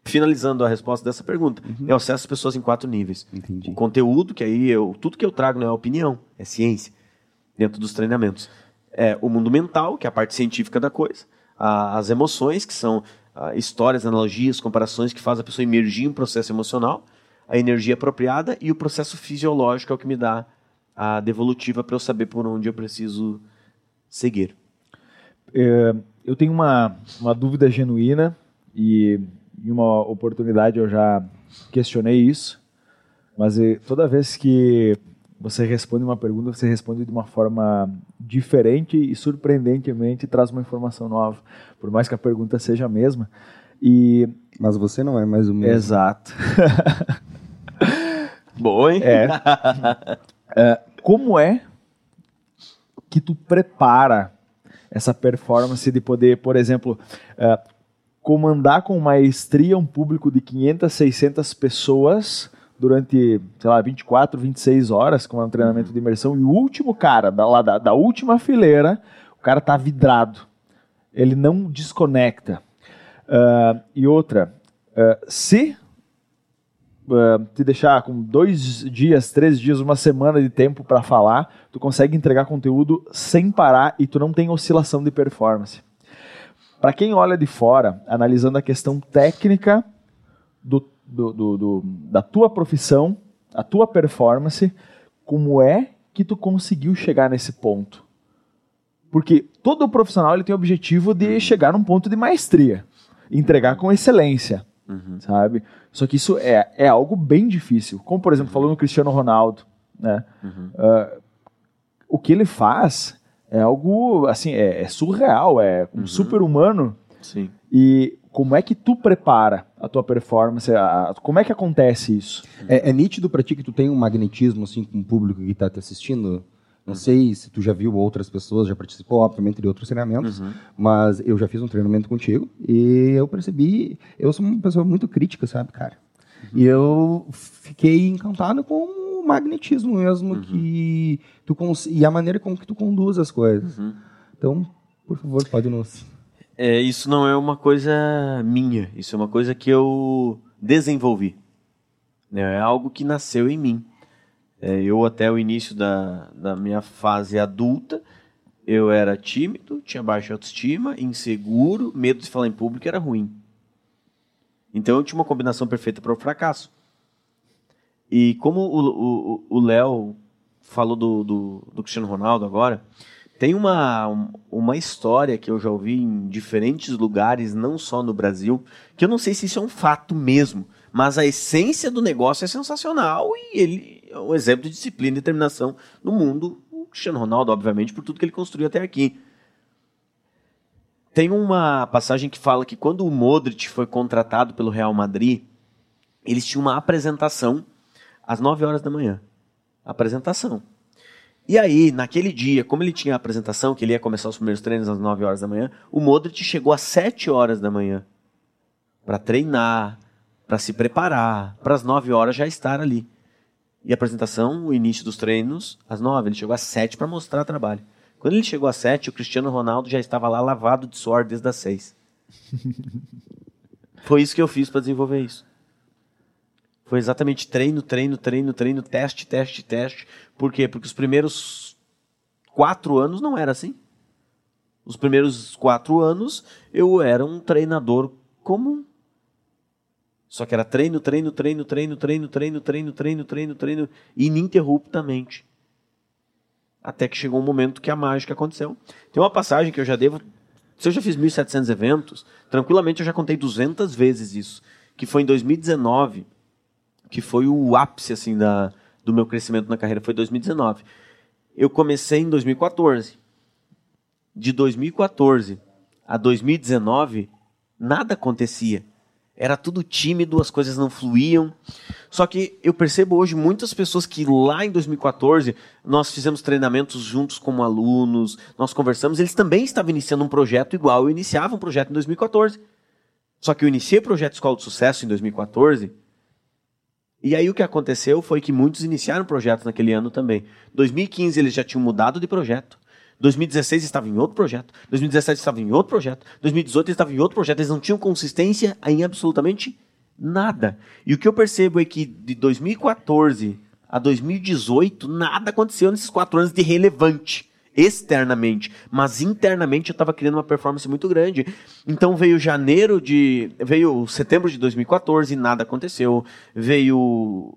finalizando a resposta dessa pergunta, uhum. é acesso às pessoas em quatro níveis. Entendi. O conteúdo, que aí eu, tudo que eu trago não é opinião, é ciência, dentro dos treinamentos. É o mundo mental, que é a parte científica da coisa, as emoções, que são histórias, analogias, comparações que faz a pessoa emergir em um processo emocional, a energia apropriada e o processo fisiológico é o que me dá a devolutiva para eu saber por onde eu preciso seguir. É, eu tenho uma, uma dúvida genuína e em uma oportunidade eu já questionei isso, mas eh, toda vez que você responde uma pergunta, você responde de uma forma diferente e surpreendentemente traz uma informação nova, por mais que a pergunta seja a mesma. E mas você não é mais o mesmo. Exato. <laughs> Boa, hein? É. <laughs> é. Como é que tu prepara essa performance de poder, por exemplo, uh, comandar com maestria um público de 500, 600 pessoas durante, sei lá, 24, 26 horas, com um treinamento de imersão, e o último cara, da, lá da, da última fileira, o cara tá vidrado. Ele não desconecta. Uh, e outra, uh, se uh, te deixar com dois dias, três dias, uma semana de tempo para falar, tu consegue entregar conteúdo sem parar e tu não tem oscilação de performance. Para quem olha de fora, analisando a questão técnica do, do, do, do, da tua profissão, a tua performance, como é que tu conseguiu chegar nesse ponto? Porque todo profissional ele tem o objetivo de chegar num ponto de maestria, entregar com excelência, uhum. sabe? Só que isso é, é algo bem difícil. Como, por exemplo, falou no Cristiano Ronaldo, né? Uhum. Uh, o que ele faz é algo, assim, é, é surreal, é um uhum. super-humano. Sim. E como é que tu prepara a tua performance? A, a, como é que acontece isso? É, é, nítido para ti que tu tem um magnetismo, assim, com o público que está te assistindo? Não uhum. sei se tu já viu outras pessoas, já participou, obviamente, de outros treinamentos, uhum. mas eu já fiz um treinamento contigo e eu percebi, eu sou uma pessoa muito crítica, sabe, cara? Uhum. E eu fiquei encantado com o magnetismo mesmo uhum. que tu e a maneira com que tu conduz as coisas. Uhum. Então, por favor, pode nos. É, isso não é uma coisa minha, isso é uma coisa que eu desenvolvi. É algo que nasceu em mim. É, eu, até o início da, da minha fase adulta, eu era tímido, tinha baixa autoestima, inseguro, medo de falar em público era ruim. Então eu tinha uma combinação perfeita para o fracasso. E como o Léo falou do, do, do, Cristiano Ronaldo agora, tem uma, uma história que eu já ouvi em diferentes lugares, não só no Brasil, que eu não sei se isso é um fato mesmo, mas a essência do negócio é sensacional e ele é um exemplo de disciplina e determinação no mundo. O Cristiano Ronaldo, obviamente, por tudo que ele construiu até aqui. Tem uma passagem que fala que quando o Modric foi contratado pelo Real Madrid, eles tinham uma apresentação às 9 horas da manhã. Apresentação. E aí, naquele dia, como ele tinha a apresentação, que ele ia começar os primeiros treinos às 9 horas da manhã, o Modric chegou às 7 horas da manhã para treinar, para se preparar, para as 9 horas já estar ali. E a apresentação, o início dos treinos, às 9, ele chegou às 7 para mostrar trabalho. Quando ele chegou às 7, o Cristiano Ronaldo já estava lá lavado de suor desde as 6. <laughs> Foi isso que eu fiz para desenvolver isso. Foi exatamente treino, treino, treino, treino, teste, teste, teste. Por quê? Porque os primeiros quatro anos não era assim. Os primeiros quatro anos eu era um treinador comum. Só que era treino, treino, treino, treino, treino, treino, treino, treino, treino, treino, ininterruptamente. Até que chegou um momento que a mágica aconteceu. Tem uma passagem que eu já devo. Se eu já fiz 1.700 eventos, tranquilamente eu já contei 200 vezes isso. Que foi em 2019, que foi o ápice assim da, do meu crescimento na carreira. Foi 2019. Eu comecei em 2014. De 2014 a 2019, nada acontecia era tudo tímido, as coisas não fluíam. Só que eu percebo hoje muitas pessoas que lá em 2014 nós fizemos treinamentos juntos como alunos, nós conversamos, eles também estavam iniciando um projeto igual eu iniciava um projeto em 2014. Só que eu iniciei o projeto Escola de Sucesso em 2014. E aí o que aconteceu foi que muitos iniciaram projetos naquele ano também. 2015 eles já tinham mudado de projeto. 2016 estava em outro projeto, 2017 estava em outro projeto, 2018 estava em outro projeto, eles não tinham consistência em absolutamente nada. E o que eu percebo é que de 2014 a 2018 nada aconteceu nesses quatro anos de relevante externamente, mas internamente eu estava criando uma performance muito grande. Então veio janeiro de, veio setembro de 2014, nada aconteceu. Veio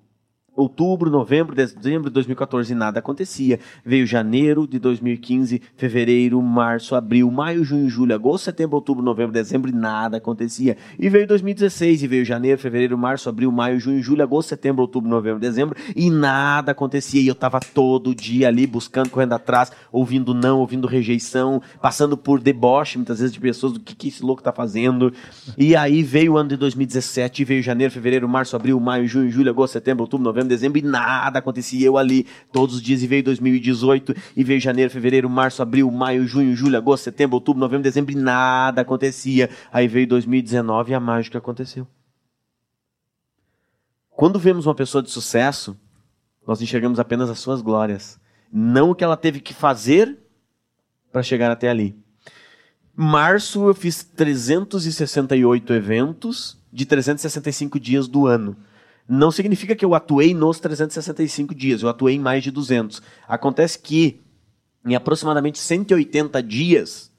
outubro, novembro, dezembro de 2014 nada acontecia. Veio janeiro de 2015, fevereiro, março, abril, maio, junho, julho, agosto, setembro, outubro, novembro, dezembro e nada acontecia. E veio 2016 e veio janeiro, fevereiro, março, abril, maio, junho, julho, agosto, setembro, outubro, novembro, dezembro e nada acontecia. E eu tava todo dia ali buscando, correndo atrás, ouvindo não, ouvindo rejeição, passando por deboche muitas vezes de pessoas do que, que esse louco tá fazendo. E aí veio o ano de 2017, veio janeiro, fevereiro, março, abril, maio, junho, julho, agosto, setembro, outubro, novembro, dezembro e nada acontecia. Eu ali todos os dias e veio 2018 e veio janeiro, fevereiro, março, abril, maio, junho, julho, agosto, setembro, outubro, novembro, dezembro e nada acontecia. Aí veio 2019 e a mágica aconteceu. Quando vemos uma pessoa de sucesso, nós enxergamos apenas as suas glórias, não o que ela teve que fazer para chegar até ali. Março eu fiz 368 eventos de 365 dias do ano não significa que eu atuei nos 365 dias, eu atuei em mais de 200. Acontece que em aproximadamente 180 dias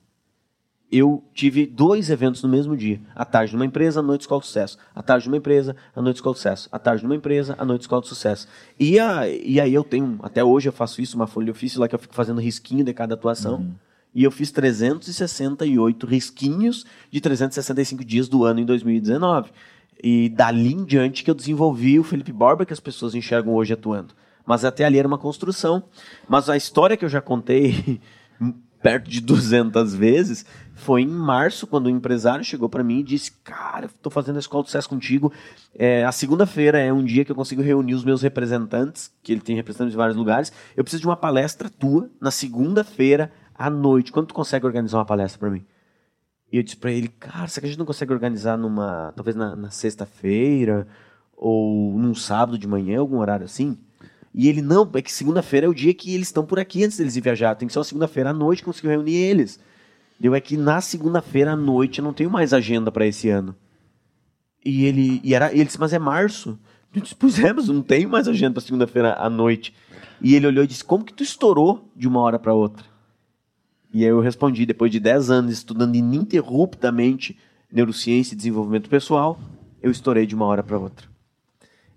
eu tive dois eventos no mesmo dia. À tarde numa empresa, à noite escola de sucesso. À tarde numa empresa, à noite escola de sucesso. À tarde numa empresa, à noite escola de sucesso. E, a, e aí eu tenho, até hoje eu faço isso, uma folha de ofício lá que eu fico fazendo risquinho de cada atuação. Uhum. E eu fiz 368 risquinhos de 365 dias do ano em 2019. E dali em diante que eu desenvolvi o Felipe Borba que as pessoas enxergam hoje atuando. Mas até ali era uma construção. Mas a história que eu já contei <laughs> perto de 200 vezes foi em março, quando o um empresário chegou para mim e disse: Cara, estou fazendo a escola do sucesso contigo. É, a segunda-feira é um dia que eu consigo reunir os meus representantes, que ele tem representantes de vários lugares. Eu preciso de uma palestra tua na segunda-feira à noite. Quando tu consegue organizar uma palestra para mim? E eu disse para ele, cara, será que a gente não consegue organizar numa, talvez na, na sexta-feira ou num sábado de manhã, algum horário assim? E ele, não, é que segunda-feira é o dia que eles estão por aqui antes deles ir viajar. Tem que ser uma segunda-feira à noite que conseguiu reunir eles. Deu é que na segunda-feira à noite eu não tenho mais agenda para esse ano. E ele, e era, ele disse, mas é março. Eu disse, pois é, mas não tenho mais agenda para segunda-feira à noite. E ele olhou e disse, como que tu estourou de uma hora para outra? E aí eu respondi, depois de 10 anos estudando ininterruptamente neurociência e desenvolvimento pessoal, eu estourei de uma hora para outra.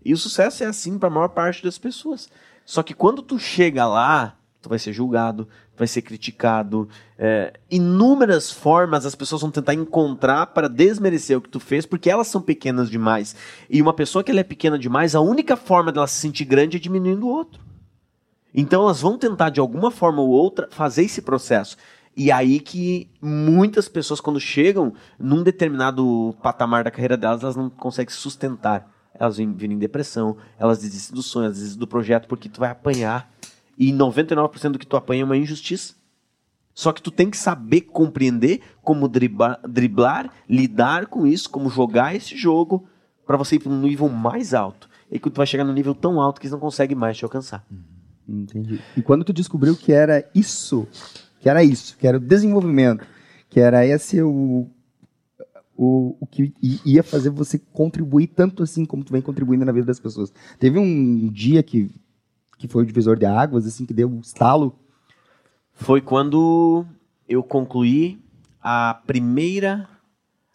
E o sucesso é assim para a maior parte das pessoas. Só que quando tu chega lá, tu vai ser julgado, vai ser criticado. É, inúmeras formas as pessoas vão tentar encontrar para desmerecer o que tu fez, porque elas são pequenas demais. E uma pessoa que ela é pequena demais, a única forma dela se sentir grande é diminuindo o outro. Então elas vão tentar de alguma forma ou outra fazer esse processo. E aí que muitas pessoas, quando chegam num determinado patamar da carreira delas, elas não conseguem se sustentar. Elas vêm, em depressão, elas desistem do sonho, elas desistem do projeto, porque tu vai apanhar. E 99% do que tu apanha é uma injustiça. Só que tu tem que saber compreender como driblar, driblar lidar com isso, como jogar esse jogo, para você ir para um nível mais alto. E que tu vai chegar num nível tão alto que eles não conseguem mais te alcançar. Uhum. Entendi. E quando tu descobriu que era isso, que era isso, que era o desenvolvimento, que era esse o, o, o que ia fazer você contribuir tanto assim como tu vem contribuindo na vida das pessoas. Teve um dia que, que foi o divisor de águas, assim, que deu um estalo? Foi quando eu concluí a primeira,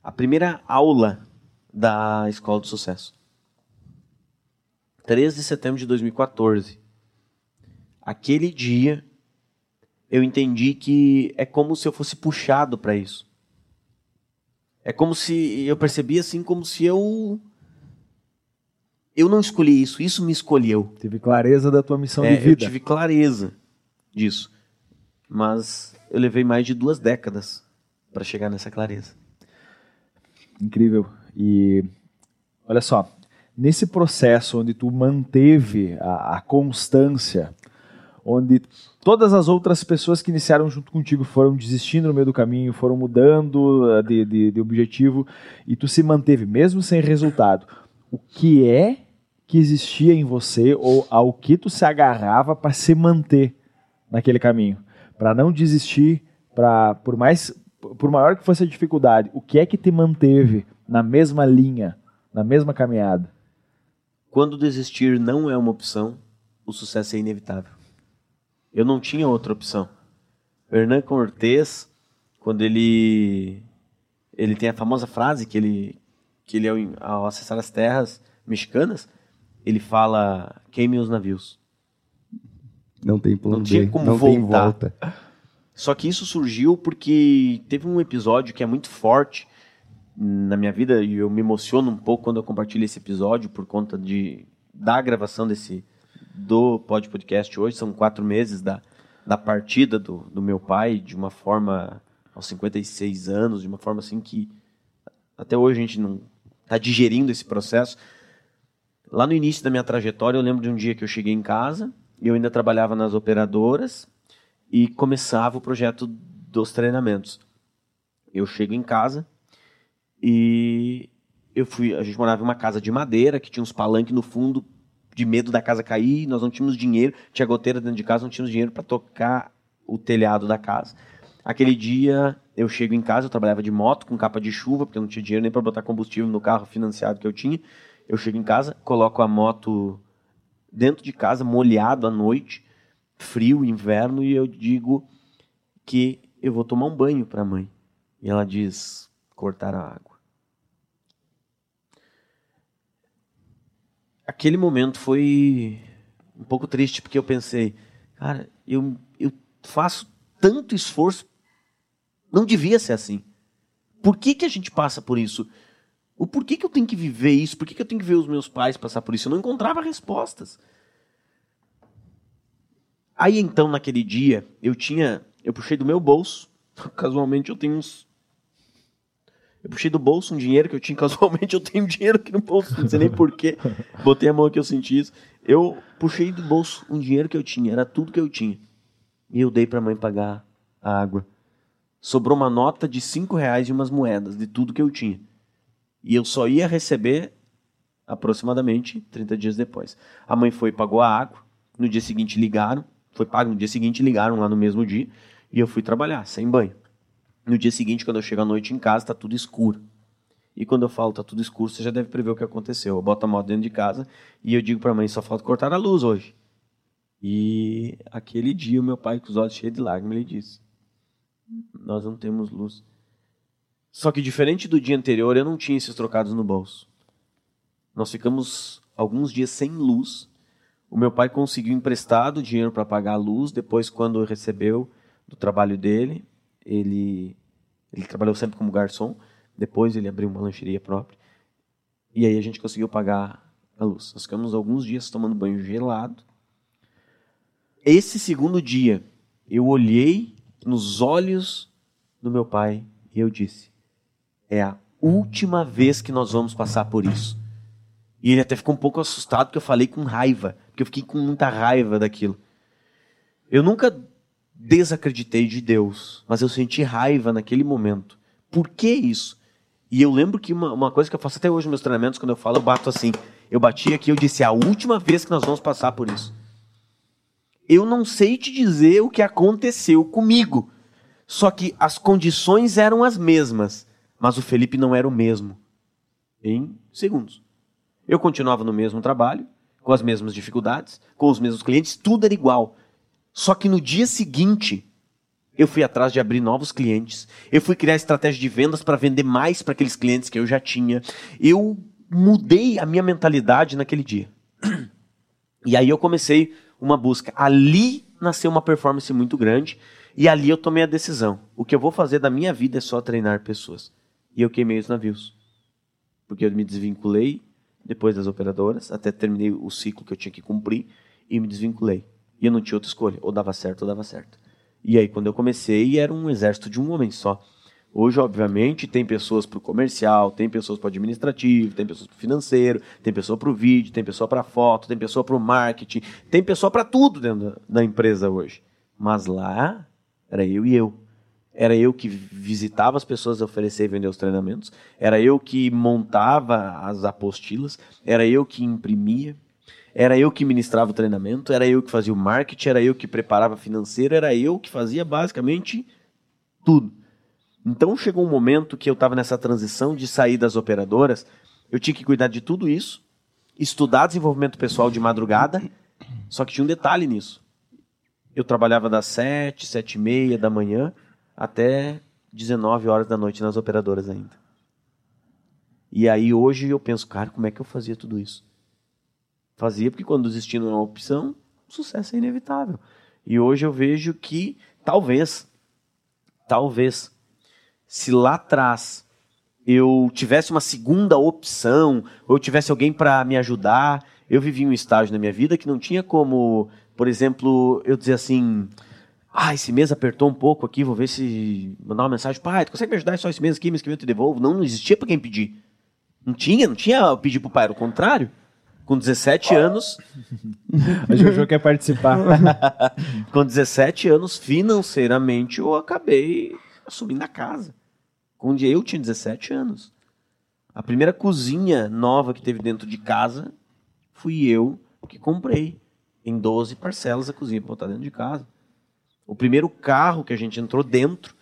a primeira aula da Escola do Sucesso. 13 de setembro de 2014 aquele dia eu entendi que é como se eu fosse puxado para isso. É como se eu percebi assim como se eu eu não escolhi isso, isso me escolheu. Tive clareza da tua missão é, de vida. Eu tive clareza disso. Mas eu levei mais de duas décadas para chegar nessa clareza. Incrível. E olha só, nesse processo onde tu manteve a, a constância, onde todas as outras pessoas que iniciaram junto contigo foram desistindo no meio do caminho, foram mudando eh, de, de, de objetivo e tu se manteve mesmo sem resultado. O que é que existia em você ou ao que tu se agarrava para se manter naquele caminho, para não desistir, para por mais por maior que fosse a dificuldade, o que é que te manteve na mesma linha, na mesma caminhada? Quando desistir não é uma opção, o sucesso é inevitável. Eu não tinha outra opção. O Hernan Cortés, quando ele ele tem a famosa frase que ele que ele ao acessar as terras mexicanas, ele fala queime os navios. Não tem plano Não tinha B, como não voltar. tem volta. Só que isso surgiu porque teve um episódio que é muito forte na minha vida e eu me emociono um pouco quando eu compartilho esse episódio por conta de da gravação desse do Pod Podcast hoje. São quatro meses da, da partida do, do meu pai de uma forma aos 56 anos, de uma forma assim que até hoje a gente não está digerindo esse processo. Lá no início da minha trajetória, eu lembro de um dia que eu cheguei em casa, eu ainda trabalhava nas operadoras e começava o projeto dos treinamentos. Eu chego em casa e eu fui, a gente morava em uma casa de madeira que tinha uns palanques no fundo de medo da casa cair, nós não tínhamos dinheiro, tinha goteira dentro de casa, não tínhamos dinheiro para tocar o telhado da casa. Aquele dia eu chego em casa, eu trabalhava de moto com capa de chuva, porque eu não tinha dinheiro nem para botar combustível no carro financiado que eu tinha. Eu chego em casa, coloco a moto dentro de casa, molhado à noite, frio, inverno, e eu digo que eu vou tomar um banho para a mãe. E ela diz: cortar a água. Aquele momento foi um pouco triste, porque eu pensei, cara, eu, eu faço tanto esforço, não devia ser assim. Por que, que a gente passa por isso? O porquê que eu tenho que viver isso? Por que, que eu tenho que ver os meus pais passar por isso? Eu não encontrava respostas. Aí então, naquele dia, eu tinha. Eu puxei do meu bolso. <laughs> Casualmente eu tenho uns. Eu puxei do bolso um dinheiro que eu tinha. <laughs> Casualmente eu tenho dinheiro aqui no bolso. Não sei nem porquê. Botei a mão que eu senti isso. Eu puxei do bolso um dinheiro que eu tinha. Era tudo que eu tinha. E eu dei pra mãe pagar a água. Sobrou uma nota de cinco reais e umas moedas de tudo que eu tinha. E eu só ia receber aproximadamente 30 dias depois. A mãe foi e pagou a água. No dia seguinte ligaram. Foi pago no dia seguinte, ligaram lá no mesmo dia. E eu fui trabalhar, sem banho. No dia seguinte, quando eu chego à noite em casa, tá tudo escuro. E quando eu falo tá tudo escuro, você já deve prever o que aconteceu. Eu boto a moto dentro de casa e eu digo para a mãe, só falta cortar a luz hoje. E aquele dia, o meu pai, com os olhos cheios de lágrimas, ele disse: Nós não temos luz. Só que diferente do dia anterior, eu não tinha esses trocados no bolso. Nós ficamos alguns dias sem luz. O meu pai conseguiu emprestado dinheiro para pagar a luz. Depois, quando recebeu do trabalho dele, ele, ele trabalhou sempre como garçom. Depois, ele abriu uma lancheria própria. E aí a gente conseguiu pagar a luz. Nós ficamos alguns dias tomando banho gelado. Esse segundo dia, eu olhei nos olhos do meu pai e eu disse: É a última vez que nós vamos passar por isso. E ele até ficou um pouco assustado porque eu falei com raiva, porque eu fiquei com muita raiva daquilo. Eu nunca desacreditei de Deus, mas eu senti raiva naquele momento. Por que isso? E eu lembro que uma, uma coisa que eu faço até hoje nos meus treinamentos, quando eu falo, eu bato assim. Eu bati aqui, eu disse, é a última vez que nós vamos passar por isso. Eu não sei te dizer o que aconteceu comigo. Só que as condições eram as mesmas, mas o Felipe não era o mesmo. Em segundos. Eu continuava no mesmo trabalho, com as mesmas dificuldades, com os mesmos clientes, tudo era igual. Só que no dia seguinte, eu fui atrás de abrir novos clientes. Eu fui criar estratégia de vendas para vender mais para aqueles clientes que eu já tinha. Eu mudei a minha mentalidade naquele dia. E aí eu comecei uma busca. Ali nasceu uma performance muito grande e ali eu tomei a decisão. O que eu vou fazer da minha vida é só treinar pessoas. E eu queimei os navios. Porque eu me desvinculei depois das operadoras, até terminei o ciclo que eu tinha que cumprir e me desvinculei. E eu não tinha outra escolha, ou dava certo ou dava certo. E aí quando eu comecei, era um exército de um homem só. Hoje, obviamente, tem pessoas para o comercial, tem pessoas para o administrativo, tem pessoas para o financeiro, tem pessoa para o vídeo, tem pessoa para foto, tem pessoa para o marketing, tem pessoa para tudo dentro da, empresa hoje. Mas lá era eu e eu. Era eu que visitava as pessoas, oferecer e vender os treinamentos. Era eu que montava as apostilas. Era eu que imprimia. Era eu que ministrava o treinamento. Era eu que fazia o marketing. Era eu que preparava financeiro. Era eu que fazia basicamente tudo. Então chegou um momento que eu estava nessa transição de sair das operadoras, eu tinha que cuidar de tudo isso, estudar desenvolvimento pessoal de madrugada, só que tinha um detalhe nisso. Eu trabalhava das 7, 7 e meia da manhã até 19 horas da noite nas operadoras ainda. E aí hoje eu penso, cara, como é que eu fazia tudo isso? Fazia porque quando o destino é uma opção, o sucesso é inevitável. E hoje eu vejo que talvez, talvez, se lá atrás eu tivesse uma segunda opção, ou eu tivesse alguém para me ajudar, eu vivi um estágio na minha vida que não tinha como, por exemplo, eu dizer assim, ah, esse mês apertou um pouco aqui, vou ver se mandar uma mensagem, pai, tu consegue me ajudar só esse mês aqui, mês que vem eu te devolvo? Não, não existia para quem pedir. Não tinha, não tinha pedir pro pai, era o contrário. Com 17 anos. <laughs> A Jojo quer participar. <laughs> com 17 anos, financeiramente, eu acabei assumindo a casa. Quando eu tinha 17 anos. A primeira cozinha nova que teve dentro de casa fui eu que comprei. Em 12 parcelas a cozinha para botar dentro de casa. O primeiro carro que a gente entrou dentro,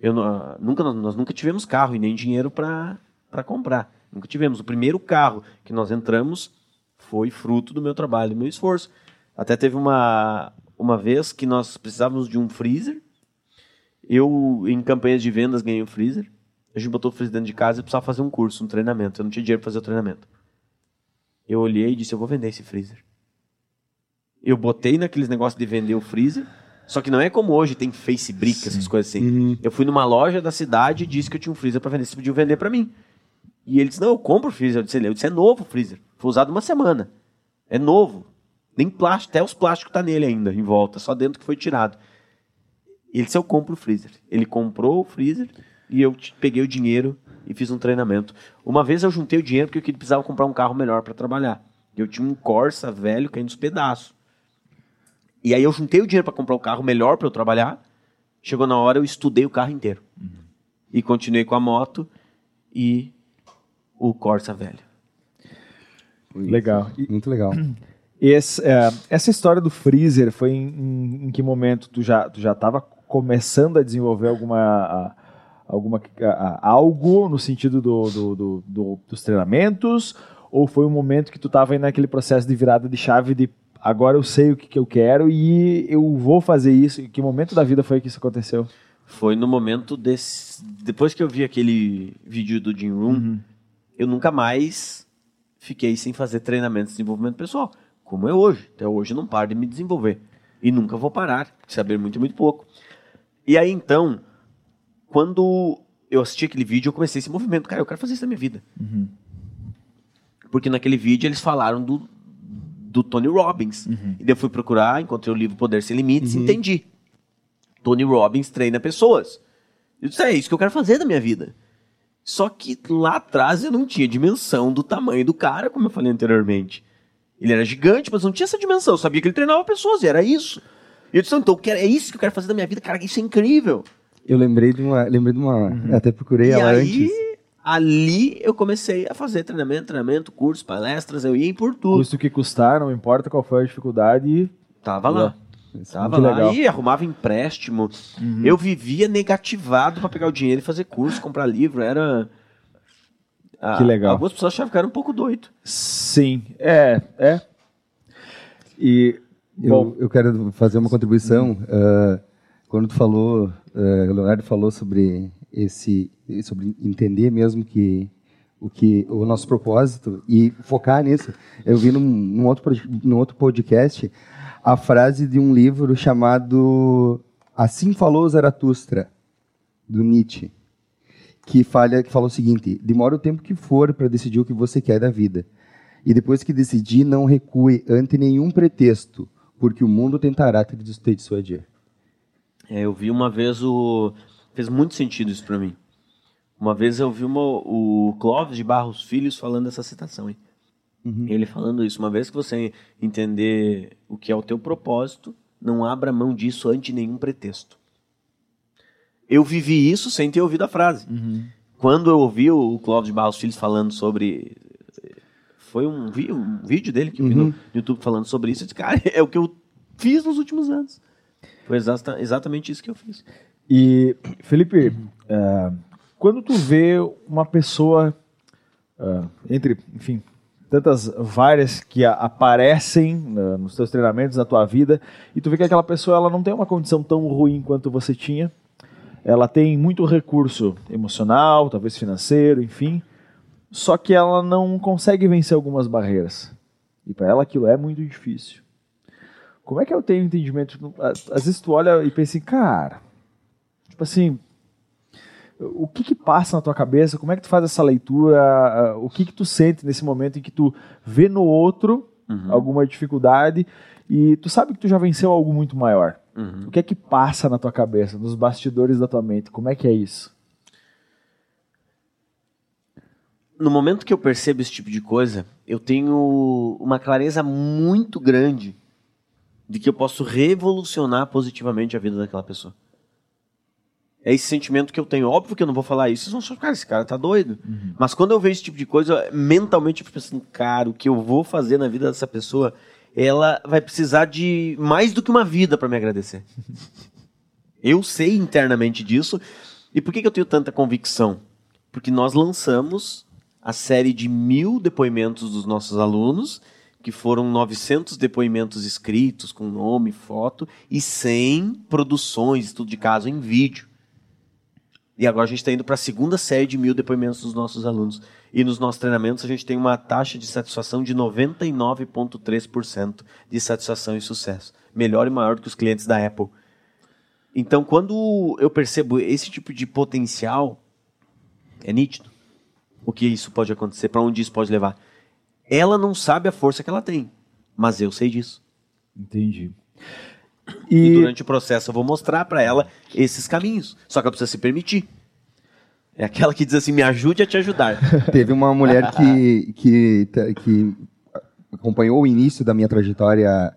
eu, nunca, nós nunca tivemos carro e nem dinheiro para comprar. Nunca tivemos. O primeiro carro que nós entramos foi fruto do meu trabalho, do meu esforço. Até teve uma, uma vez que nós precisávamos de um freezer eu, em campanhas de vendas, ganhei um freezer. A gente botou o freezer dentro de casa e precisava fazer um curso, um treinamento. Eu não tinha dinheiro para fazer o treinamento. Eu olhei e disse: Eu vou vender esse freezer. Eu botei naqueles negócios de vender o freezer. Só que não é como hoje, tem Facebook, essas coisas assim. Uhum. Eu fui numa loja da cidade e disse que eu tinha um freezer para vender. Você podia vender para mim. E ele disse: Não, eu compro o freezer. Eu disse: eu disse É novo o freezer. Foi usado uma semana. É novo. Nem plástico, até os plásticos tá nele ainda, em volta, só dentro que foi tirado. Ele disse, eu compro o freezer. Ele comprou o freezer e eu peguei o dinheiro e fiz um treinamento. Uma vez eu juntei o dinheiro porque eu precisava comprar um carro melhor para trabalhar. Eu tinha um Corsa velho caindo dos pedaços. E aí eu juntei o dinheiro para comprar o um carro melhor para eu trabalhar. Chegou na hora, eu estudei o carro inteiro. Uhum. E continuei com a moto e o Corsa velho. Legal. Muito legal. Esse, é, essa história do freezer foi em, em, em, que momento tu já tu já estava começando a desenvolver alguma alguma algo no sentido do, do, do, do, dos treinamentos ou foi um momento que tu estava aí naquele processo de virada de chave de agora eu sei o que, que eu quero e eu vou fazer isso em que momento da vida foi que isso aconteceu foi no momento desse depois que eu vi aquele vídeo do Jim Room uhum. Eu nunca mais fiquei sem fazer treinamento de desenvolvimento pessoal como é hoje até hoje não paro de me desenvolver e nunca vou parar saber muito muito pouco e aí então, quando eu assisti aquele vídeo, eu comecei esse movimento. Cara, eu quero fazer isso na minha vida. Uhum. Porque naquele vídeo eles falaram do, do Tony Robbins. Uhum. E daí eu fui procurar, encontrei o livro Poder Sem Limites uhum. entendi. Tony Robbins treina pessoas. Eu disse, é isso que eu quero fazer na minha vida. Só que lá atrás eu não tinha dimensão do tamanho do cara, como eu falei anteriormente. Ele era gigante, mas não tinha essa dimensão. Eu sabia que ele treinava pessoas, e era isso. E eu disse, então, é isso que eu quero fazer da minha vida, cara, isso é incrível. Eu lembrei de uma, lembrei de uma, uhum. até procurei e ela aí, antes. Ali eu comecei a fazer treinamento, treinamento, cursos, palestras, eu ia por tudo. Custo que custar, não importa qual foi a dificuldade. Tava lá. Tava lá legal. e arrumava empréstimo. Uhum. Eu vivia negativado para pegar o dinheiro e fazer curso, comprar livro. Era. Ah, que legal. Algumas pessoas achavam que era um pouco doido. Sim, é, é. E eu, eu quero fazer uma contribuição. Uh, quando tu falou, uh, o Leonardo falou sobre esse, sobre entender mesmo que o que o nosso propósito e focar nisso. Eu vi num, num, outro, num outro podcast a frase de um livro chamado Assim Falou Zaratustra, do Nietzsche, que, fala, que fala o seguinte: demora o tempo que for para decidir o que você quer da vida. E depois que decidir, não recue ante nenhum pretexto porque o mundo tentará te dissuadir. É, eu vi uma vez o fez muito sentido isso para mim. Uma vez eu vi uma, o Clóvis de Barros Filhos falando essa citação. Hein? Uhum. Ele falando isso. Uma vez que você entender o que é o teu propósito, não abra mão disso ante nenhum pretexto. Eu vivi isso sem ter ouvido a frase. Uhum. Quando eu ouvi o Clóvis de Barros Filhos falando sobre. Foi um, um vídeo dele que eu vi no uhum. YouTube falando sobre isso. Eu disse, cara, é o que eu fiz nos últimos anos. Foi exata, exatamente isso que eu fiz. E, Felipe, uh, quando tu vê uma pessoa, uh, entre, enfim, tantas várias que aparecem uh, nos teus treinamentos, na tua vida, e tu vê que aquela pessoa ela não tem uma condição tão ruim quanto você tinha, ela tem muito recurso emocional, talvez financeiro, enfim, só que ela não consegue vencer algumas barreiras. E para ela aquilo é muito difícil. Como é que eu tenho entendimento? Às vezes tu olha e pensa assim, cara, tipo assim, o que que passa na tua cabeça? Como é que tu faz essa leitura? O que que tu sente nesse momento em que tu vê no outro uhum. alguma dificuldade e tu sabe que tu já venceu algo muito maior? Uhum. O que é que passa na tua cabeça, nos bastidores da tua mente? Como é que é isso? No momento que eu percebo esse tipo de coisa, eu tenho uma clareza muito grande de que eu posso revolucionar positivamente a vida daquela pessoa. É esse sentimento que eu tenho. Óbvio que eu não vou falar isso. Vocês vão achar, cara, esse cara tá doido. Uhum. Mas quando eu vejo esse tipo de coisa, mentalmente eu fico pensando, cara, o que eu vou fazer na vida dessa pessoa, ela vai precisar de mais do que uma vida para me agradecer. <laughs> eu sei internamente disso. E por que, que eu tenho tanta convicção? Porque nós lançamos a série de mil depoimentos dos nossos alunos que foram 900 depoimentos escritos com nome, foto e 100 produções, estudo de caso em vídeo. E agora a gente está indo para a segunda série de mil depoimentos dos nossos alunos. E nos nossos treinamentos a gente tem uma taxa de satisfação de 99,3% de satisfação e sucesso. Melhor e maior do que os clientes da Apple. Então, quando eu percebo esse tipo de potencial, é nítido o que isso pode acontecer, para onde isso pode levar. Ela não sabe a força que ela tem, mas eu sei disso. Entendi. E, e durante o processo eu vou mostrar para ela esses caminhos. Só que ela precisa se permitir. É aquela que diz assim: me ajude a te ajudar. <laughs> Teve uma mulher que, que, que acompanhou o início da minha trajetória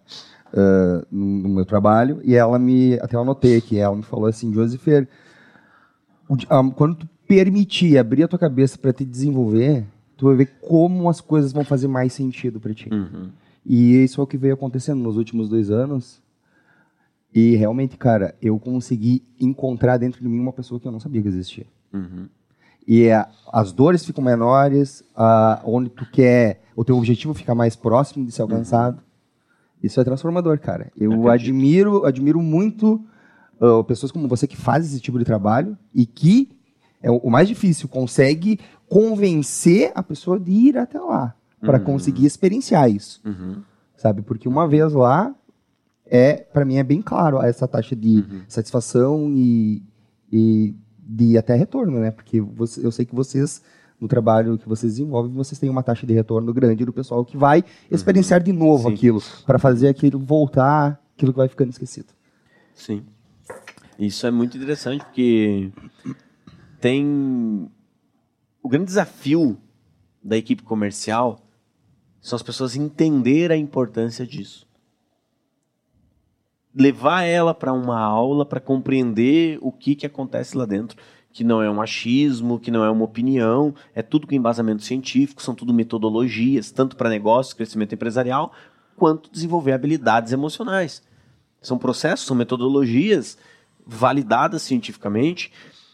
uh, no, meu trabalho e ela me. Até eu anotei aqui, ela me falou assim: Joseph, quando tu permitir abrir a tua cabeça para te desenvolver, tu vai ver como as coisas vão fazer mais sentido para ti. Uhum. E isso é o que veio acontecendo nos últimos dois anos. E realmente, cara, eu consegui encontrar dentro de mim uma pessoa que eu não sabia que existia. Uhum. E é, as dores ficam menores, a, onde tu quer, o teu objetivo fica mais próximo de ser uhum. alcançado. Uhum. Isso é transformador, cara. Eu admiro, admiro muito uh, pessoas como você que faz esse tipo de trabalho e que é o mais difícil, consegue convencer a pessoa de ir até lá para uhum. conseguir experienciar isso. Uhum. Sabe? Porque uma vez lá, é para mim é bem claro essa taxa de uhum. satisfação e, e de até retorno, né? Porque você, eu sei que vocês no trabalho que vocês desenvolvem, vocês têm uma taxa de retorno grande do pessoal que vai uhum. experienciar de novo Sim. aquilo, para fazer aquilo voltar, aquilo que vai ficando esquecido. Sim. Isso é muito interessante, porque tem o grande desafio da equipe comercial são as pessoas entender a importância disso. Levar ela para uma aula para compreender o que, que acontece lá dentro. Que não é um achismo, que não é uma opinião, é tudo com embasamento científico, são tudo metodologias, tanto para negócio, crescimento empresarial, quanto desenvolver habilidades emocionais. São processos, são metodologias validadas cientificamente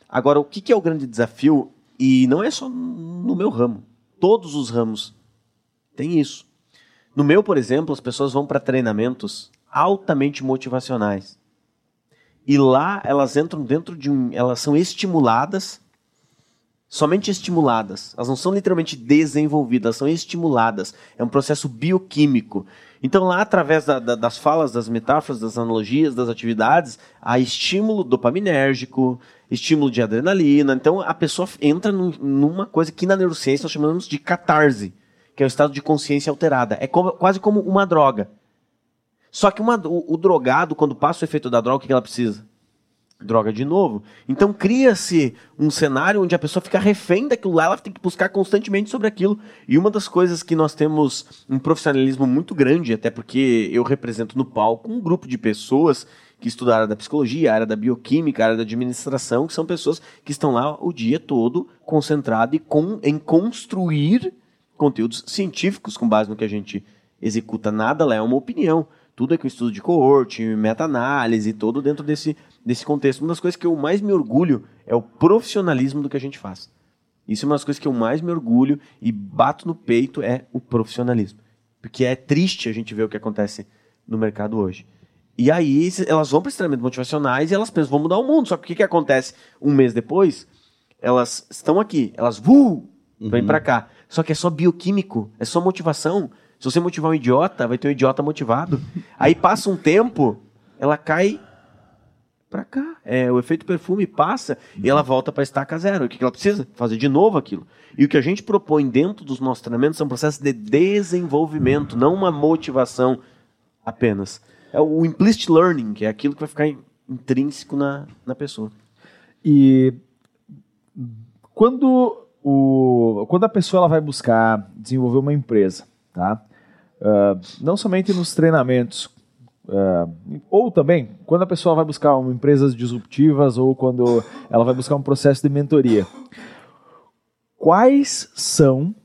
Agora, o que, que é o grande desafio? E não é só no meu ramo. Todos os ramos têm isso. No meu, por exemplo, as pessoas vão para treinamentos altamente motivacionais. E lá elas entram dentro de um. Elas são estimuladas, somente estimuladas. Elas não são literalmente desenvolvidas, são estimuladas. É um processo bioquímico. Então, lá, através da, da, das falas, das metáforas, das analogias, das atividades, há estímulo dopaminérgico, estímulo de adrenalina. Então a pessoa entra num, numa coisa que na neurociência nós chamamos de catarse, que é o estado de consciência alterada. É como, quase como uma droga. Só que uma, o, o, drogado, quando passa o efeito da droga, o que ela precisa? droga de novo. Então cria-se um cenário onde a pessoa fica refém daquilo lá, ela tem que buscar constantemente sobre aquilo. E uma das coisas que nós temos um profissionalismo muito grande, até porque eu represento no palco um grupo de pessoas que estudam a área da psicologia, a área da bioquímica, a área da administração, que são pessoas que estão lá o dia todo concentrado e com, em construir conteúdos científicos com base no que a gente executa. Nada lá é uma opinião. Tudo é com estudo de coorte, meta-análise, todo dentro desse, desse contexto. Uma das coisas que eu mais me orgulho é o profissionalismo do que a gente faz. Isso é uma das coisas que eu mais me orgulho e bato no peito é o profissionalismo. Porque é triste a gente ver o que acontece no mercado hoje. E aí elas vão para treinamentos motivacionais e elas pensam, vão mudar o mundo. Só que o que, que acontece um mês depois? Elas estão aqui, elas uh, vêm uhum. para cá. Só que é só bioquímico, é só motivação. Se você motivar um idiota, vai ter um idiota motivado. Aí passa um tempo, ela cai para cá. É, o efeito perfume passa e ela volta para estaca zero. O que ela precisa? Fazer de novo aquilo. E o que a gente propõe dentro dos nossos treinamentos são processos de desenvolvimento, não uma motivação apenas. É o implicit learning, que é aquilo que vai ficar intrínseco na, na pessoa. E quando, o, quando a pessoa ela vai buscar desenvolver uma empresa, tá? Uh, não somente nos treinamentos, uh, ou também quando a pessoa vai buscar uma empresas disruptivas ou quando ela vai buscar um processo de mentoria. Quais são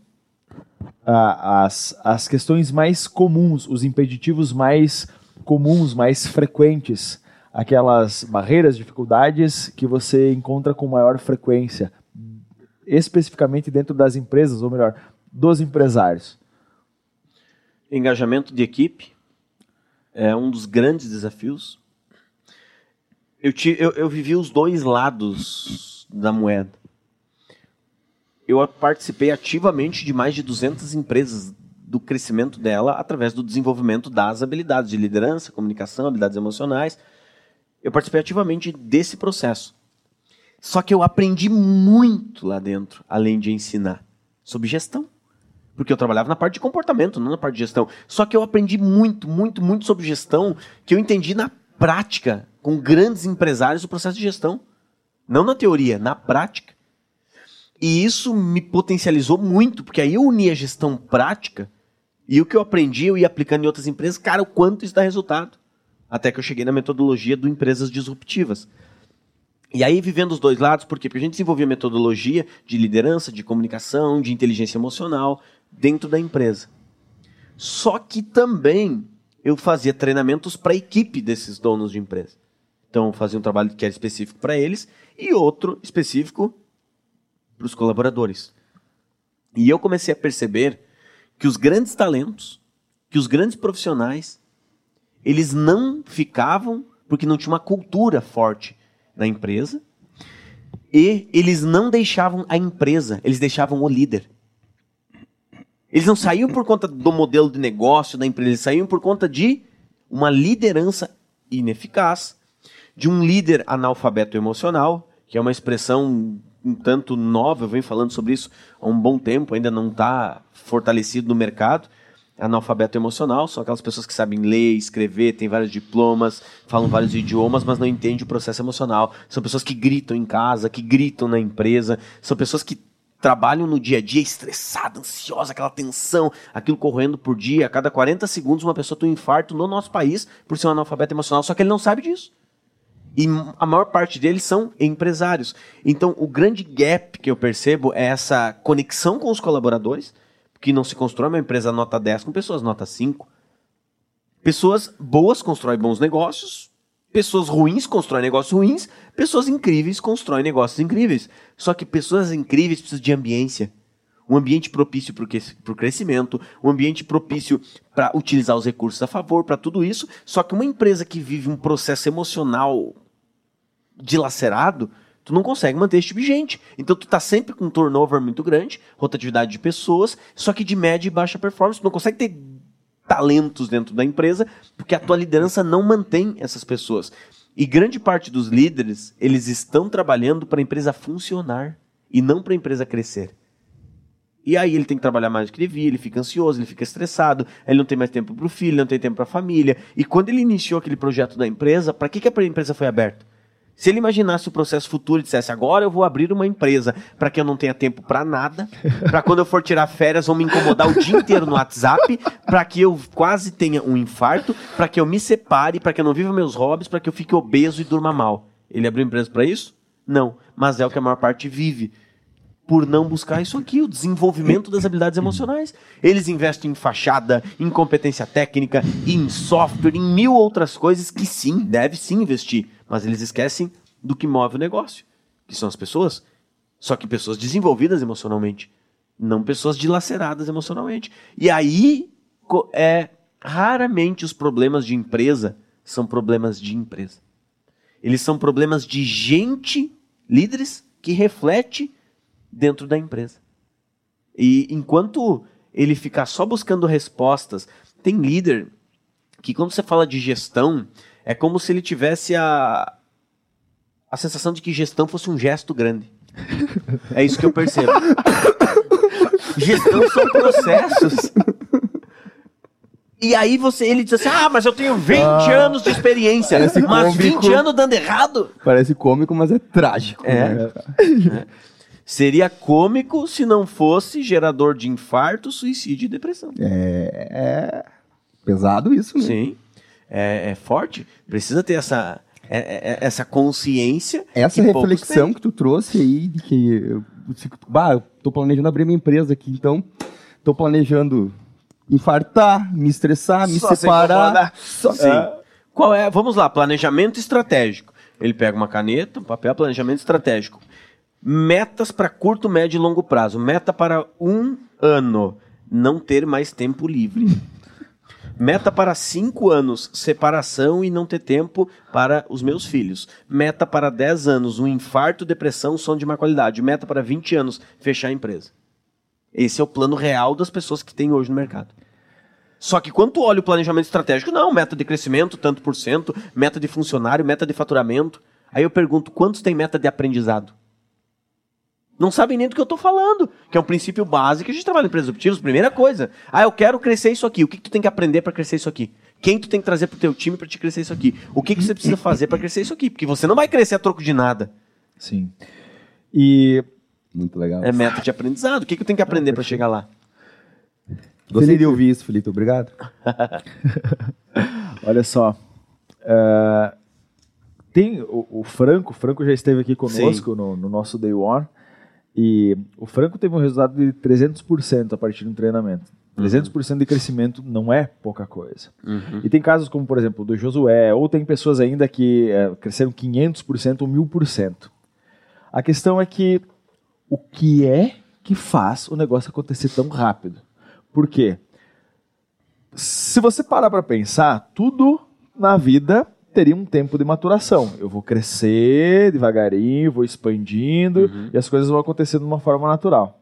uh, as, as questões mais comuns, os impeditivos mais comuns, mais frequentes, aquelas barreiras, dificuldades que você encontra com maior frequência, especificamente dentro das empresas, ou melhor, dos empresários? Engajamento de equipe é um dos grandes desafios. Eu, te, eu, eu vivi os dois lados da moeda. Eu participei ativamente de mais de 200 empresas do crescimento dela através do desenvolvimento das habilidades de liderança, comunicação, habilidades emocionais. Eu participei ativamente desse processo. Só que eu aprendi muito lá dentro, além de ensinar, sobre gestão. Porque eu trabalhava na parte de comportamento, não na parte de gestão. Só que eu aprendi muito, muito, muito sobre gestão que eu entendi na prática, com grandes empresários, o processo de gestão. Não na teoria, na prática. E isso me potencializou muito, porque aí eu uni a gestão prática e o que eu aprendi, eu ia aplicando em outras empresas, cara, o quanto isso dá resultado. Até que eu cheguei na metodologia do empresas disruptivas. E aí, vivendo os dois lados, por quê? Porque a gente desenvolvia metodologia de liderança, de comunicação, de inteligência emocional, dentro da empresa. Só que também eu fazia treinamentos para a equipe desses donos de empresa. Então, eu fazia um trabalho que era específico para eles e outro específico para os colaboradores. E eu comecei a perceber que os grandes talentos, que os grandes profissionais, eles não ficavam porque não tinha uma cultura forte na empresa e eles não deixavam a empresa, eles deixavam o líder. Eles não saíam por conta do modelo de negócio da empresa, eles saíam por conta de uma liderança ineficaz, de um líder analfabeto emocional, que é uma expressão um tanto nova, eu venho falando sobre isso há um bom tempo, ainda não está fortalecido no mercado. Analfabeto emocional são aquelas pessoas que sabem ler, escrever, têm vários diplomas, falam vários idiomas, mas não entendem o processo emocional. São pessoas que gritam em casa, que gritam na empresa, são pessoas que trabalham no dia a dia estressada, ansiosa, aquela tensão, aquilo correndo por dia. A cada 40 segundos, uma pessoa tem um infarto no nosso país por ser um analfabeto emocional, só que ele não sabe disso. E a maior parte deles são empresários. Então, o grande gap que eu percebo é essa conexão com os colaboradores, que não se constrói uma empresa nota 10 com pessoas nota 5. Pessoas boas constroem bons negócios, pessoas ruins constroem negócios ruins, pessoas incríveis constroem negócios incríveis. Só que pessoas incríveis precisam de ambiência. Um ambiente propício para o crescimento, um ambiente propício para utilizar os recursos a favor, para tudo isso. Só que uma empresa que vive um processo emocional dilacerado, tu não consegue manter esse tipo de gente. Então tu tá sempre com um turnover muito grande, rotatividade de pessoas, só que de média e baixa performance. Tu não consegue ter talentos dentro da empresa, porque a tua liderança não mantém essas pessoas. E grande parte dos líderes, eles estão trabalhando para a empresa funcionar e não para a empresa crescer. E aí ele tem que trabalhar mais do que devia, ele fica ansioso, ele fica estressado, ele não tem mais tempo para o filho, não tem tempo para a família. E quando ele iniciou aquele projeto da empresa, para que, que a empresa foi aberta? Se ele imaginasse o processo futuro e dissesse, agora eu vou abrir uma empresa para que eu não tenha tempo para nada, para quando eu for tirar férias vão me incomodar o dia inteiro no WhatsApp, para que eu quase tenha um infarto, para que eu me separe, para que eu não viva meus hobbies, para que eu fique obeso e durma mal. Ele abriu empresa para isso? Não, mas é o que a maior parte vive por não buscar isso aqui, o desenvolvimento das habilidades emocionais. Eles investem em fachada, em competência técnica, em software, em mil outras coisas que sim, deve sim investir, mas eles esquecem do que move o negócio, que são as pessoas. Só que pessoas desenvolvidas emocionalmente, não pessoas dilaceradas emocionalmente. E aí é raramente os problemas de empresa são problemas de empresa. Eles são problemas de gente, líderes que reflete dentro da empresa. E enquanto ele ficar só buscando respostas, tem líder que quando você fala de gestão, é como se ele tivesse a, a sensação de que gestão fosse um gesto grande. <laughs> É isso que eu percebo. gestão são processos. E aí você, ele diz assim, ah, mas eu tenho 20 ah, anos de experiência. Mas cômico, 20 anos dando errado? Parece cômico, mas é trágico. É. Né? é. Seria cômico se não fosse gerador de infarto, suicídio e depressão. É, é pesado isso, né? Sim, é, é forte. Precisa ter essa, é, é, é essa consciência. Essa que reflexão que tu trouxe aí, de que eu, bah, eu tô planejando abrir minha empresa aqui, então tô planejando infartar, me estressar, me Só separar. Só... Sim. É. Qual é? Vamos lá, planejamento estratégico. Ele pega uma caneta, um papel, planejamento estratégico. Metas para curto, médio e longo prazo. Meta para um ano, não ter mais tempo livre. Meta para cinco anos, separação e não ter tempo para os meus filhos. Meta para 10 anos, um infarto, depressão, sono de má qualidade. Meta para 20 anos, fechar a empresa. Esse é o plano real das pessoas que tem hoje no mercado. Só que quando tu olha o planejamento estratégico, não, meta de crescimento, tanto por cento, meta de funcionário, meta de faturamento. Aí eu pergunto, quantos tem meta de aprendizado? Não sabem nem do que eu estou falando, que é um princípio básico que a gente trabalha em empresas disruptivas. Primeira coisa, ah, eu quero crescer isso aqui. O que, que tu tem que aprender para crescer isso aqui? Quem tu tem que trazer para o teu time para te crescer isso aqui? O que, que você precisa fazer para crescer isso aqui? Porque você não vai crescer a troco de nada. Sim. E muito legal. É meta de aprendizado. O que, que eu tenho que aprender para chegar lá? Gostei de ouvir isso, Felipe. Obrigado. <laughs> Olha só. Uh, tem o, o, Franco, o Franco já esteve aqui conosco no, no, nosso Day One. E o Franco teve um resultado de 300% a partir do treinamento. 300% uhum. de crescimento não é pouca coisa. Uhum. E tem casos como, por exemplo, do Josué, ou tem pessoas ainda que é, cresceram 500% ou 1000%. A questão é que o que é que faz o negócio acontecer tão rápido? Por quê? Se você parar para pensar, tudo na vida teria um tempo de maturação. Eu vou crescer devagarinho, vou expandindo uhum. e as coisas vão acontecendo de uma forma natural.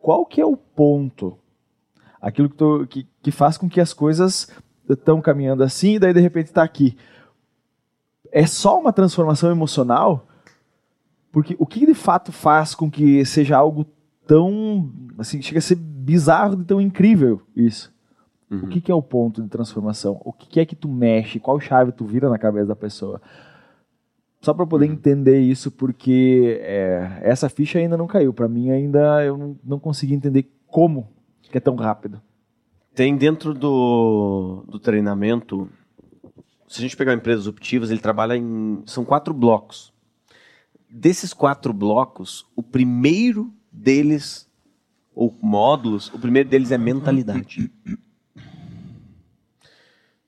Qual que é o ponto? Aquilo que, tô, que, que faz com que as coisas estão caminhando assim e daí de repente está aqui. É só uma transformação emocional? Porque o que de fato faz com que seja algo tão, assim, chega a ser bizarro de tão incrível isso? Uhum. O que, que, é o ponto de transformação? O que, que, é que tu mexe? Qual chave tu vira na cabeça da pessoa? Só para poder uhum. entender isso, porque é, essa ficha ainda não caiu. Para mim, ainda eu não, não, consegui entender como que é tão rápido. Tem dentro do, do treinamento, se a gente pegar empresas optivas, ele trabalha em. São quatro blocos. Desses quatro blocos, o primeiro deles, ou módulos, o primeiro deles é mentalidade. <clears throat>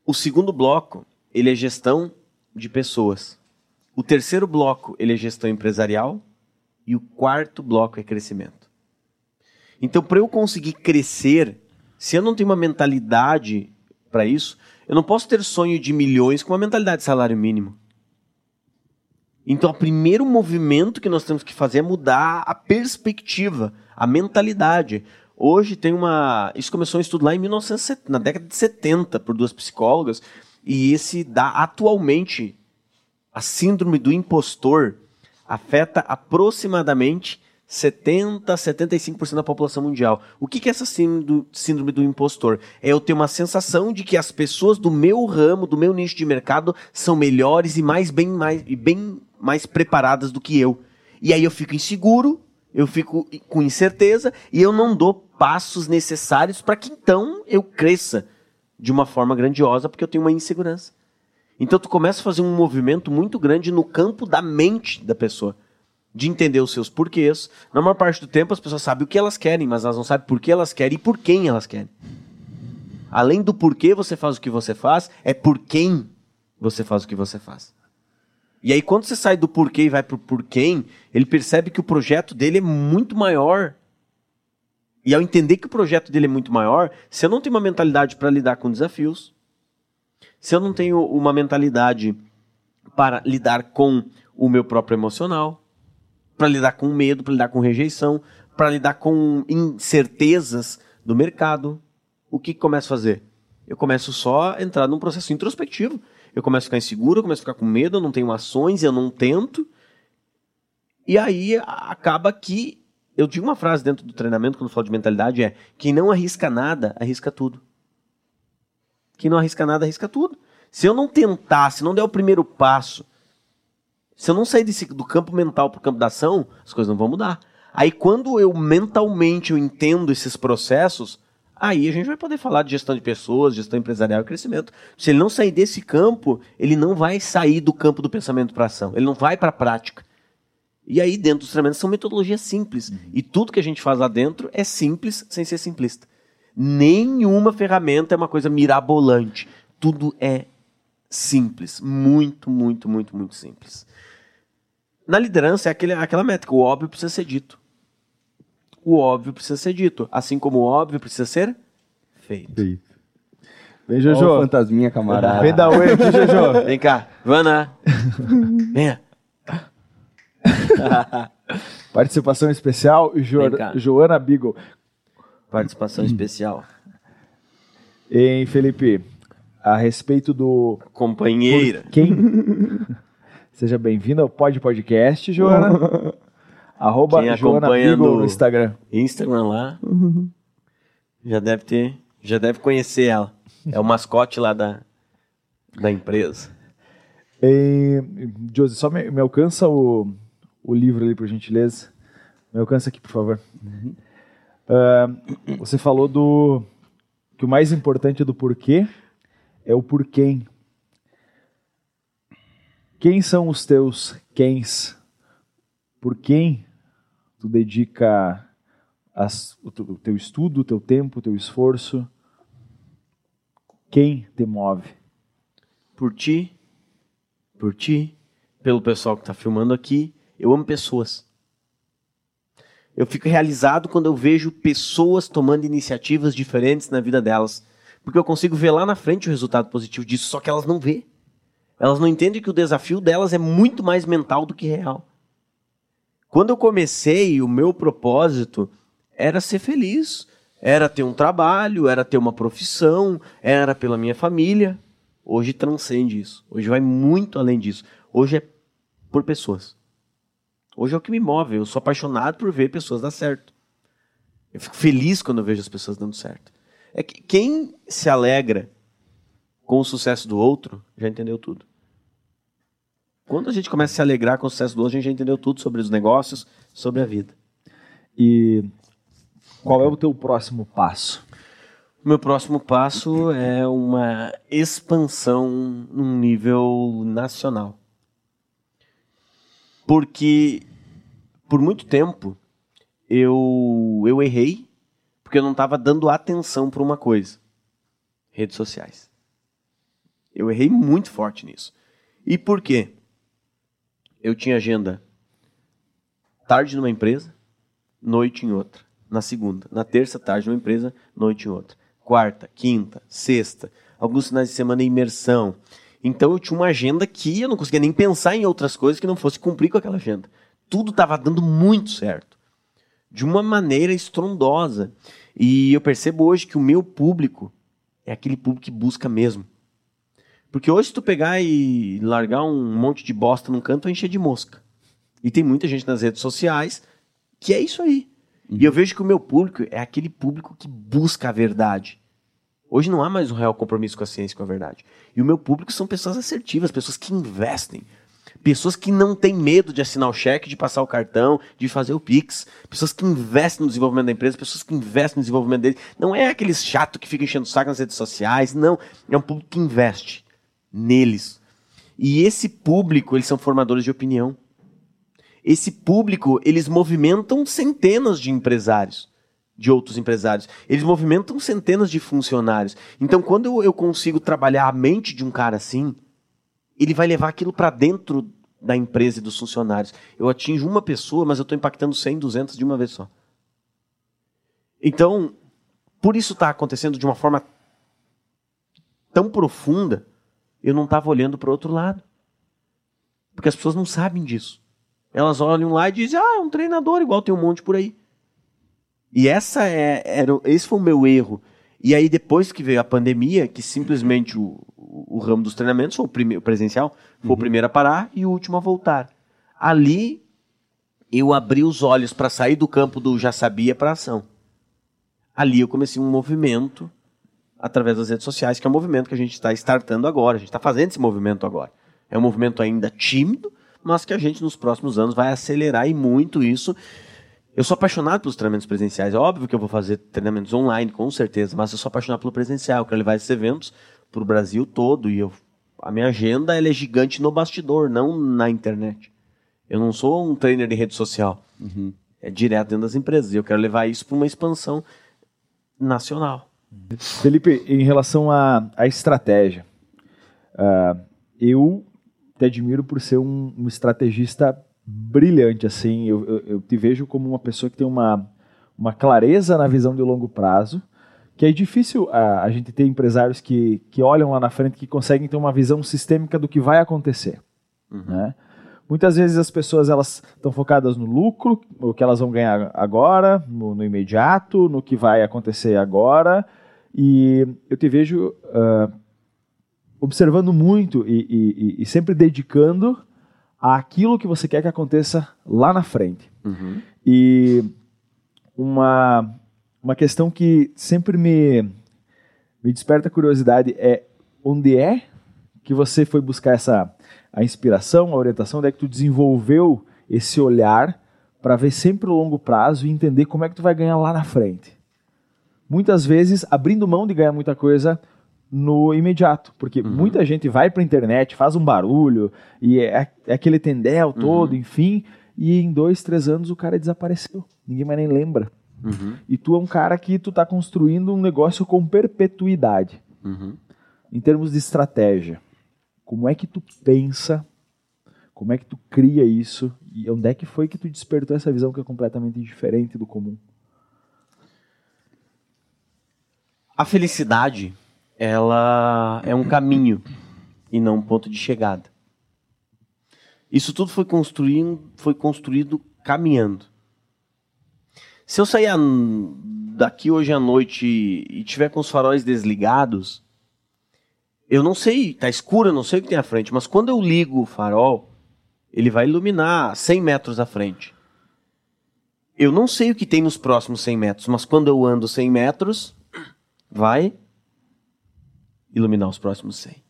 O segundo bloco, ele é gestão de pessoas. O terceiro bloco, ele é gestão empresarial. E o quarto bloco é crescimento. Então, para eu conseguir crescer, se eu não tenho uma mentalidade para isso, eu não posso ter sonho de milhões com uma mentalidade de salário mínimo. Então, o primeiro movimento que nós temos que fazer é mudar a perspectiva, a mentalidade. Hoje tem uma. Isso começou um estudo lá em 1970, na década de 70, por duas psicólogas, e esse dá atualmente a síndrome do impostor afeta aproximadamente 70 a 75% da população mundial. O que, é essa síndrome do impostor? É eu ter uma sensação de que as pessoas do meu ramo, do meu nicho de mercado, são melhores e mais bem, mais, e bem mais preparadas do que eu. E aí eu fico inseguro, eu fico com incerteza e eu não dou passos necessários para que então eu cresça de uma forma grandiosa, porque eu tenho uma insegurança. Então tu começa a fazer um movimento muito grande no campo da mente da pessoa, de entender os seus porquês. Na maior parte do tempo as pessoas sabem o que elas querem, mas elas não sabem por que elas querem e por quem elas querem. Além do porquê você faz o que você faz, é por quem você faz o que você faz. E aí quando você sai do porquê e vai pro por quem, ele percebe que o projeto dele é muito maior. E ao entender que o projeto dele é muito maior, se eu não tenho uma mentalidade para lidar com desafios, se eu não tenho uma mentalidade para lidar com o meu próprio emocional, para lidar com medo, para lidar com rejeição, para lidar com incertezas do mercado, o que, que começo a fazer? Eu começo só a entrar num processo introspectivo. Eu começo a ficar inseguro, eu começo a ficar com medo, eu não tenho ações, eu não tento. E aí acaba que. Eu digo uma frase dentro do treinamento, quando falo de mentalidade, é: quem não arrisca nada, arrisca tudo. Quem não arrisca nada, arrisca tudo. Se eu não tentar, se não der o primeiro passo, se eu não sair desse, do campo mental para o campo da ação, as coisas não vão mudar. Aí quando eu mentalmente eu entendo esses processos, aí a gente vai poder falar de gestão de pessoas, gestão empresarial e crescimento. Se ele não sair desse campo, ele não vai sair do campo do pensamento para ação, ele não vai para a prática. E aí dentro dos treinamentos são metodologias simples. Uhum. E tudo que a gente faz lá dentro é simples sem ser simplista. Nenhuma ferramenta é uma coisa mirabolante. Tudo é simples. Muito, muito, muito, muito simples. Na liderança é aquele, aquela métrica: o óbvio precisa ser dito. O óbvio precisa ser dito. Assim como o óbvio precisa ser feito. feito. Vem, Jojo. Fantasminha, camarada. Vem da Oi aqui, Jojo. <laughs> Vem cá. Vana. <laughs> Venha. <laughs> Participação especial, jo Joana Beagle. Participação hum. especial. Em Felipe, a respeito do. Companheira. Quem? Seja bem-vindo ao Pod Podcast, Joana. Arroba Quem Joana Beagle no Instagram. Instagram lá. Já deve ter. Já deve conhecer ela. É o mascote lá da, da empresa. E, Josi, só me, me, alcança o, o livro ali, por gentileza. Me alcança aqui, por favor. Uhum. Uh, você falou do que o mais importante do porquê é o porquê. Quem são os teus quens? Por quem tu dedica as, o, o teu estudo, o teu tempo, o teu esforço? Quem te move? Por ti, por ti, pelo pessoal que está filmando aqui. Eu amo pessoas. Eu fico realizado quando eu vejo pessoas tomando iniciativas diferentes na vida delas. Porque eu consigo ver lá na frente o resultado positivo disso, só que elas não vê. Elas não entendem que o desafio delas é muito mais mental do que real. Quando eu comecei, o meu propósito era ser feliz. Era ter um trabalho, era ter uma profissão, era pela minha família. Hoje transcende isso. Hoje vai muito além disso. Hoje é por pessoas. Hoje é o que me move. Eu sou apaixonado por ver pessoas dar certo. Eu fico feliz quando eu vejo as pessoas dando certo. É que quem se alegra com o sucesso do outro já entendeu tudo. Quando a gente começa a se alegrar com o sucesso do outro, a gente já entendeu tudo sobre os negócios, sobre a vida. E qual é o teu próximo passo? O meu próximo passo é uma expansão num nível nacional. Porque por muito tempo eu, eu errei porque eu não estava dando atenção para uma coisa: redes sociais. Eu errei muito forte nisso. E por quê? Eu tinha agenda tarde numa empresa, noite em outra. Na segunda. Na terça, tarde numa empresa, noite em outra. Quarta, quinta, sexta. Alguns finais de semana imersão. Então eu tinha uma agenda que eu não conseguia nem pensar em outras coisas que não fosse cumprir com aquela agenda. Tudo estava dando muito certo. De uma maneira estrondosa. E eu percebo hoje que o meu público é aquele público que busca mesmo. Porque hoje, se tu pegar e largar um monte de bosta num canto, vai encher de mosca. E tem muita gente nas redes sociais que é isso aí. Uhum. E eu vejo que o meu público é aquele público que busca a verdade. Hoje não há mais um real compromisso com a ciência e com a verdade. E o meu público são pessoas assertivas, pessoas que investem, Pessoas que não têm medo de assinar o cheque, de passar o cartão, de fazer o Pix. Pessoas que investem no desenvolvimento da empresa, pessoas que investem no desenvolvimento dele. Não é aqueles chato que fica enchendo o saco nas redes sociais. Não. É um público que investe neles. E esse público, eles são formadores de opinião. Esse público, eles movimentam centenas de empresários, de outros empresários. Eles movimentam centenas de funcionários. Então, quando eu, consigo trabalhar a mente de um cara assim, ele vai levar aquilo para dentro da empresa e dos funcionários. Eu atinjo uma pessoa, mas eu estou impactando 100, 200 de uma vez só. Então, por isso está acontecendo de uma forma tão profunda, eu não estava olhando para o outro lado. Porque as pessoas não sabem disso. Elas olham lá e dizem, ah, é um treinador, igual tem um monte por aí. E essa é, era, esse foi o meu erro. E aí, depois que veio a pandemia, que simplesmente o, o, ramo dos treinamentos, foi o, primeiro, presencial, foi uhum. o primeiro a parar e o último a voltar. Ali, eu abri os olhos para sair do campo do já sabia para ação. Ali eu comecei um movimento através das redes sociais, que é um movimento que a gente está startando agora, a gente está fazendo esse movimento agora. É um movimento ainda tímido, mas que a gente nos próximos anos vai acelerar e muito isso. Eu sou apaixonado pelos treinamentos presenciais. É óbvio que eu vou fazer treinamentos online, com certeza, mas eu sou apaixonado pelo presencial. Eu quero levar esses eventos para o Brasil todo e eu, a minha agenda é gigante no bastidor, não na internet. Eu não sou um trainer de rede social. Uhum. É direto dentro das empresas. E eu quero levar isso para uma expansão nacional. Felipe, em relação à, à estratégia, uh, eu te admiro por ser um, um estrategista brilhante. Assim, eu, eu, eu, te vejo como uma pessoa que tem uma, uma clareza na visão de longo prazo que é difícil a, a gente ter empresários que, que olham lá na frente, que conseguem ter uma visão sistêmica do que vai acontecer. Uhum. Né? Muitas vezes as pessoas elas estão focadas no lucro, o que elas vão ganhar agora, no, no imediato, no que vai acontecer agora. E eu te vejo uh, observando muito e, e, e, sempre dedicando àquilo que você quer que aconteça lá na frente. Uhum. E uma, uma questão que sempre me, me desperta curiosidade é onde é que você foi buscar essa a inspiração, a orientação, onde é que tu desenvolveu esse olhar para ver sempre o longo prazo e entender como é que tu vai ganhar lá na frente. Muitas vezes abrindo mão de ganhar muita coisa no imediato, porque uhum. muita gente vai para a internet, faz um barulho e é, é aquele tendel todo, uhum. enfim, e em dois, três anos o cara desapareceu. Ninguém mais nem lembra. Uhum. E tu é um cara que tu tá construindo um negócio com perpetuidade. Uhum. Em termos de estratégia, como é que tu pensa, como é que tu cria isso e onde é que foi que tu despertou essa visão que é completamente diferente do comum? A felicidade, ela é um caminho e não um ponto de chegada. Isso tudo foi construindo, foi construído caminhando. Se eu sair daqui hoje à noite e tiver com os faróis desligados, eu não sei, tá escuro, eu não sei o que tem à frente, mas quando eu ligo o farol, ele vai iluminar 100 metros à frente. Eu não sei o que tem nos próximos 100 metros, mas quando eu ando 100 metros, vai iluminar os próximos 100.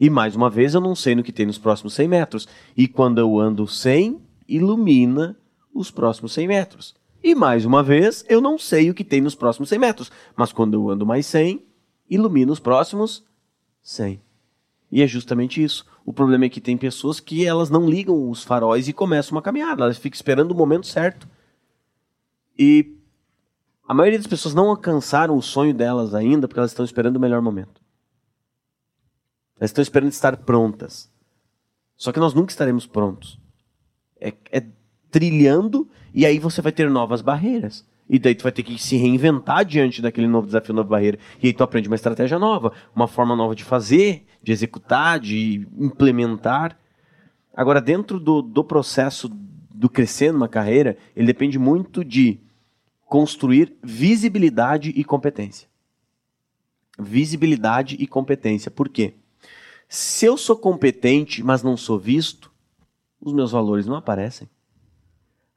E mais uma vez, eu não sei no que tem nos próximos 100 metros. E quando eu ando 100, ilumina os próximos 100 metros. E mais uma vez, eu não sei o que tem nos próximos 100 metros, mas quando eu ando mais 100, ilumina os próximos 100. E é justamente isso. O problema é que tem pessoas que elas não ligam os faróis e começam uma caminhada, elas ficam esperando o momento certo. E a maioria das pessoas não alcançaram o sonho delas ainda porque elas estão esperando o melhor momento. Elas estão esperando estar prontas. Só que nós nunca estaremos prontos. É, é trilhando e aí você vai ter novas barreiras. E daí tu vai ter que se reinventar diante daquele novo desafio, nova barreira. E aí tu aprende uma estratégia nova, uma forma nova de fazer, de executar, de implementar. Agora, dentro do, do processo do crescer numa carreira, ele depende muito de construir visibilidade e competência. Visibilidade e competência. Por quê? Se eu sou competente, mas não sou visto, os meus valores não aparecem.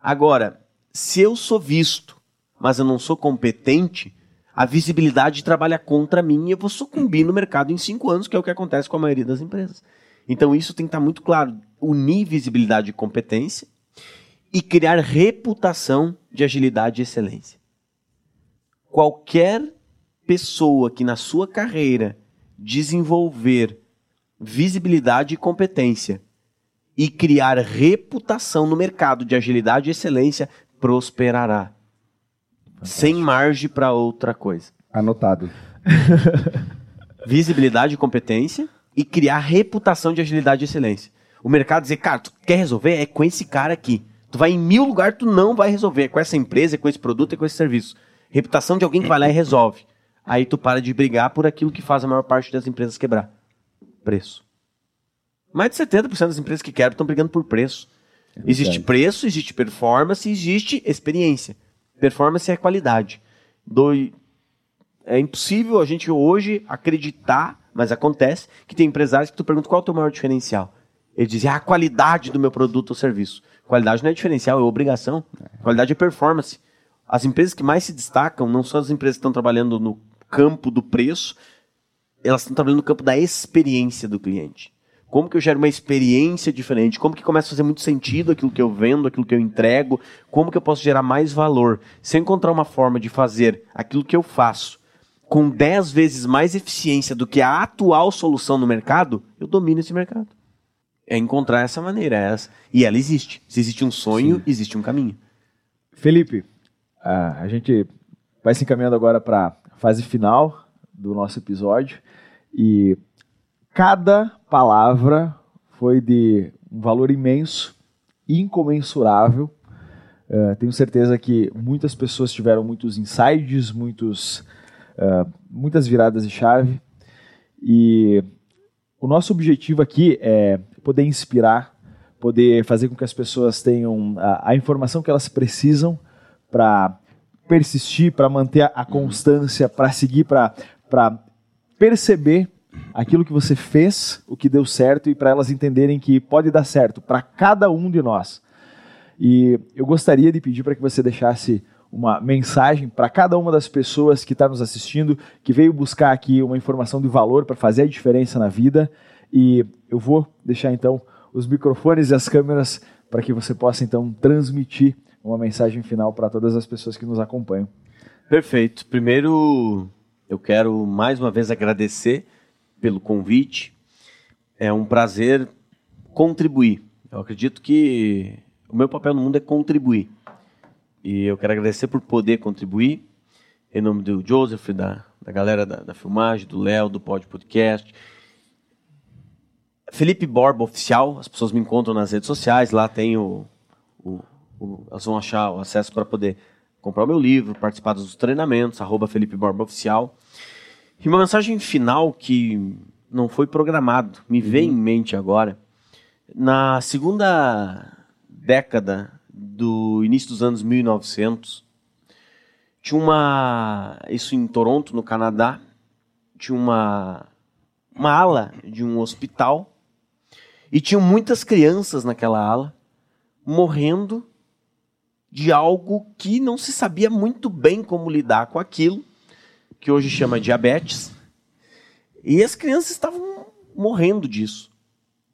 Agora, se eu sou visto, mas eu não sou competente, a visibilidade trabalha contra mim e eu vou sucumbir no mercado em cinco anos, que é o que acontece com a maioria das empresas. Então isso tem que estar muito claro. Unir visibilidade e competência e criar reputação de agilidade e excelência. Qualquer pessoa que na sua carreira desenvolver visibilidade e competência e criar reputação no mercado de agilidade e excelência prosperará. Fantástico. Sem margem para outra coisa. Anotado. <laughs> Visibilidade e competência e criar reputação de agilidade e excelência. O mercado dizer, cara, tu quer resolver? É com esse cara aqui. Tu vai em mil lugares, tu não vai resolver. Com essa empresa, com esse produto, é com esse serviço. Reputação de alguém que vai lá e resolve. Aí tu para de brigar por aquilo que faz a maior parte das empresas quebrar. Preço. Mais de 70% das empresas que quebram estão brigando por preço. É existe preço, existe performance, existe experiência. Performance é qualidade. Do... É impossível a gente hoje acreditar, mas acontece, que tem empresários que tu pergunta qual é o teu maior diferencial. Ele diz, ah, a qualidade do meu produto ou serviço. Qualidade não é diferencial, é obrigação. Qualidade é performance. As empresas que mais se destacam não são as empresas que estão trabalhando no campo do preço, elas estão trabalhando no campo da experiência do cliente. Como que eu gero uma experiência diferente? Como que começa a fazer muito sentido aquilo que eu vendo, aquilo que eu entrego? Como que eu posso gerar mais valor? Se eu encontrar uma forma de fazer aquilo que eu faço com 10 vezes mais eficiência do que a atual solução no mercado, eu domino esse mercado. É encontrar essa maneira. É essa. E ela existe. Se existe um sonho, Sim. existe um caminho. Felipe, a gente vai se encaminhando agora para a fase final do nosso episódio. E cada palavra foi de um valor imenso, incomensurável. Uh, tenho certeza que muitas pessoas tiveram muitos insights, muitos, uh, muitas viradas de chave. E o nosso objetivo aqui é poder inspirar, poder fazer com que as pessoas tenham a, a informação que elas precisam para persistir, para manter a, a constância, para seguir, para perceber aquilo que você fez, o que deu certo e para elas entenderem que pode dar certo para cada um de nós. E eu gostaria de pedir para que você deixasse uma mensagem para cada uma das pessoas que está nos assistindo, que veio buscar aqui uma informação de valor para fazer a diferença na vida. E eu vou deixar então os microfones e as câmeras para que você possa então transmitir uma mensagem final para todas as pessoas que nos acompanham. Perfeito. Primeiro, eu quero mais uma vez agradecer pelo convite. É um prazer contribuir. Eu acredito que o meu papel no mundo é contribuir. E eu quero agradecer por poder contribuir. Em nome do Joseph, da, da galera da, da filmagem, do Léo, do Pod Podcast. Felipe Borba Oficial, as pessoas me encontram nas redes sociais, lá tem o, o, o elas vão achar o acesso para poder comprar o meu livro, participar dos treinamentos, arroba Felipe Borba Oficial. E uma mensagem final que não foi programado, me uhum. vem em mente agora. Na segunda década do início dos anos 1900, tinha uma. Isso em Toronto, no Canadá, tinha uma, uma ala de um hospital e tinham muitas crianças naquela ala morrendo de algo que não se sabia muito bem como lidar com aquilo que hoje chama diabetes. E as crianças estavam morrendo disso.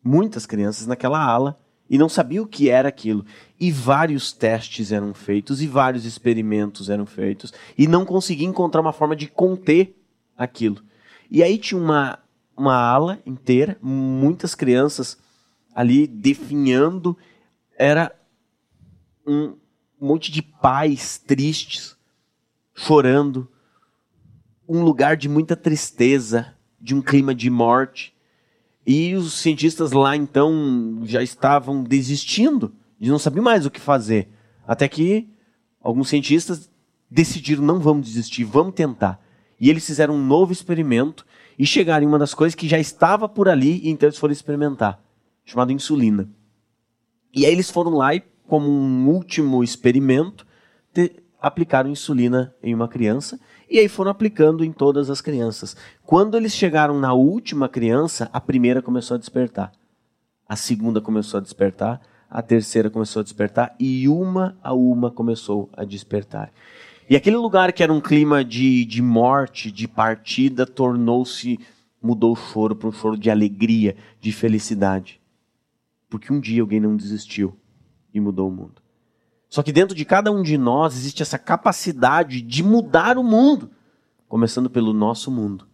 Muitas crianças naquela ala e não sabiam o que era aquilo. E vários testes eram feitos e vários experimentos eram feitos e não conseguia encontrar uma forma de conter aquilo. E aí tinha uma, uma ala inteira, muitas crianças ali definhando, era um monte de pais tristes, chorando, um lugar de muita tristeza, de um clima de morte. E os cientistas lá então já estavam desistindo, de não sabiam mais o que fazer. Até que alguns cientistas decidiram: não vamos desistir, vamos tentar. E eles fizeram um novo experimento e chegaram em uma das coisas que já estava por ali, e então eles foram experimentar, chamado insulina. E aí eles foram lá e, como um último experimento, aplicaram insulina em uma criança e aí foram aplicando em todas as crianças. Quando eles chegaram na última criança, a primeira começou a despertar. A segunda começou a despertar, a terceira começou a despertar e uma a uma começou a despertar. E aquele lugar que era um clima de, de morte, de partida, tornou-se mudou o choro para um choro de alegria, de felicidade. Porque um dia alguém não desistiu e mudou o mundo. Só que dentro de cada um de nós existe essa capacidade de mudar o mundo, começando pelo nosso mundo.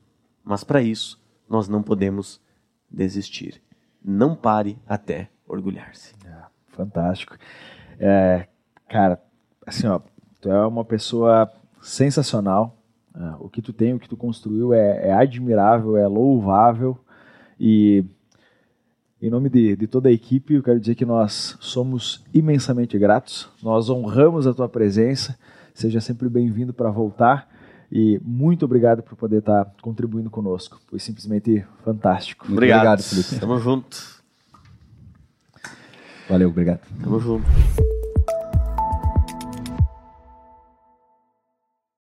Mas para isso, nós não podemos desistir. Não pare até orgulhar-se. É, fantástico. É, cara, assim, ó, tu é uma pessoa sensacional. É, o que tu tem, o que tu construiu é, é admirável, é louvável e em nome de, de, toda a equipe, eu quero dizer que nós somos imensamente gratos, nós honramos a tua presença, seja sempre bem-vindo para voltar e muito obrigado por poder estar contribuindo conosco, foi simplesmente fantástico. Muito obrigado, obrigado Felipe. Tamo junto. Valeu, obrigado. Tamo junto.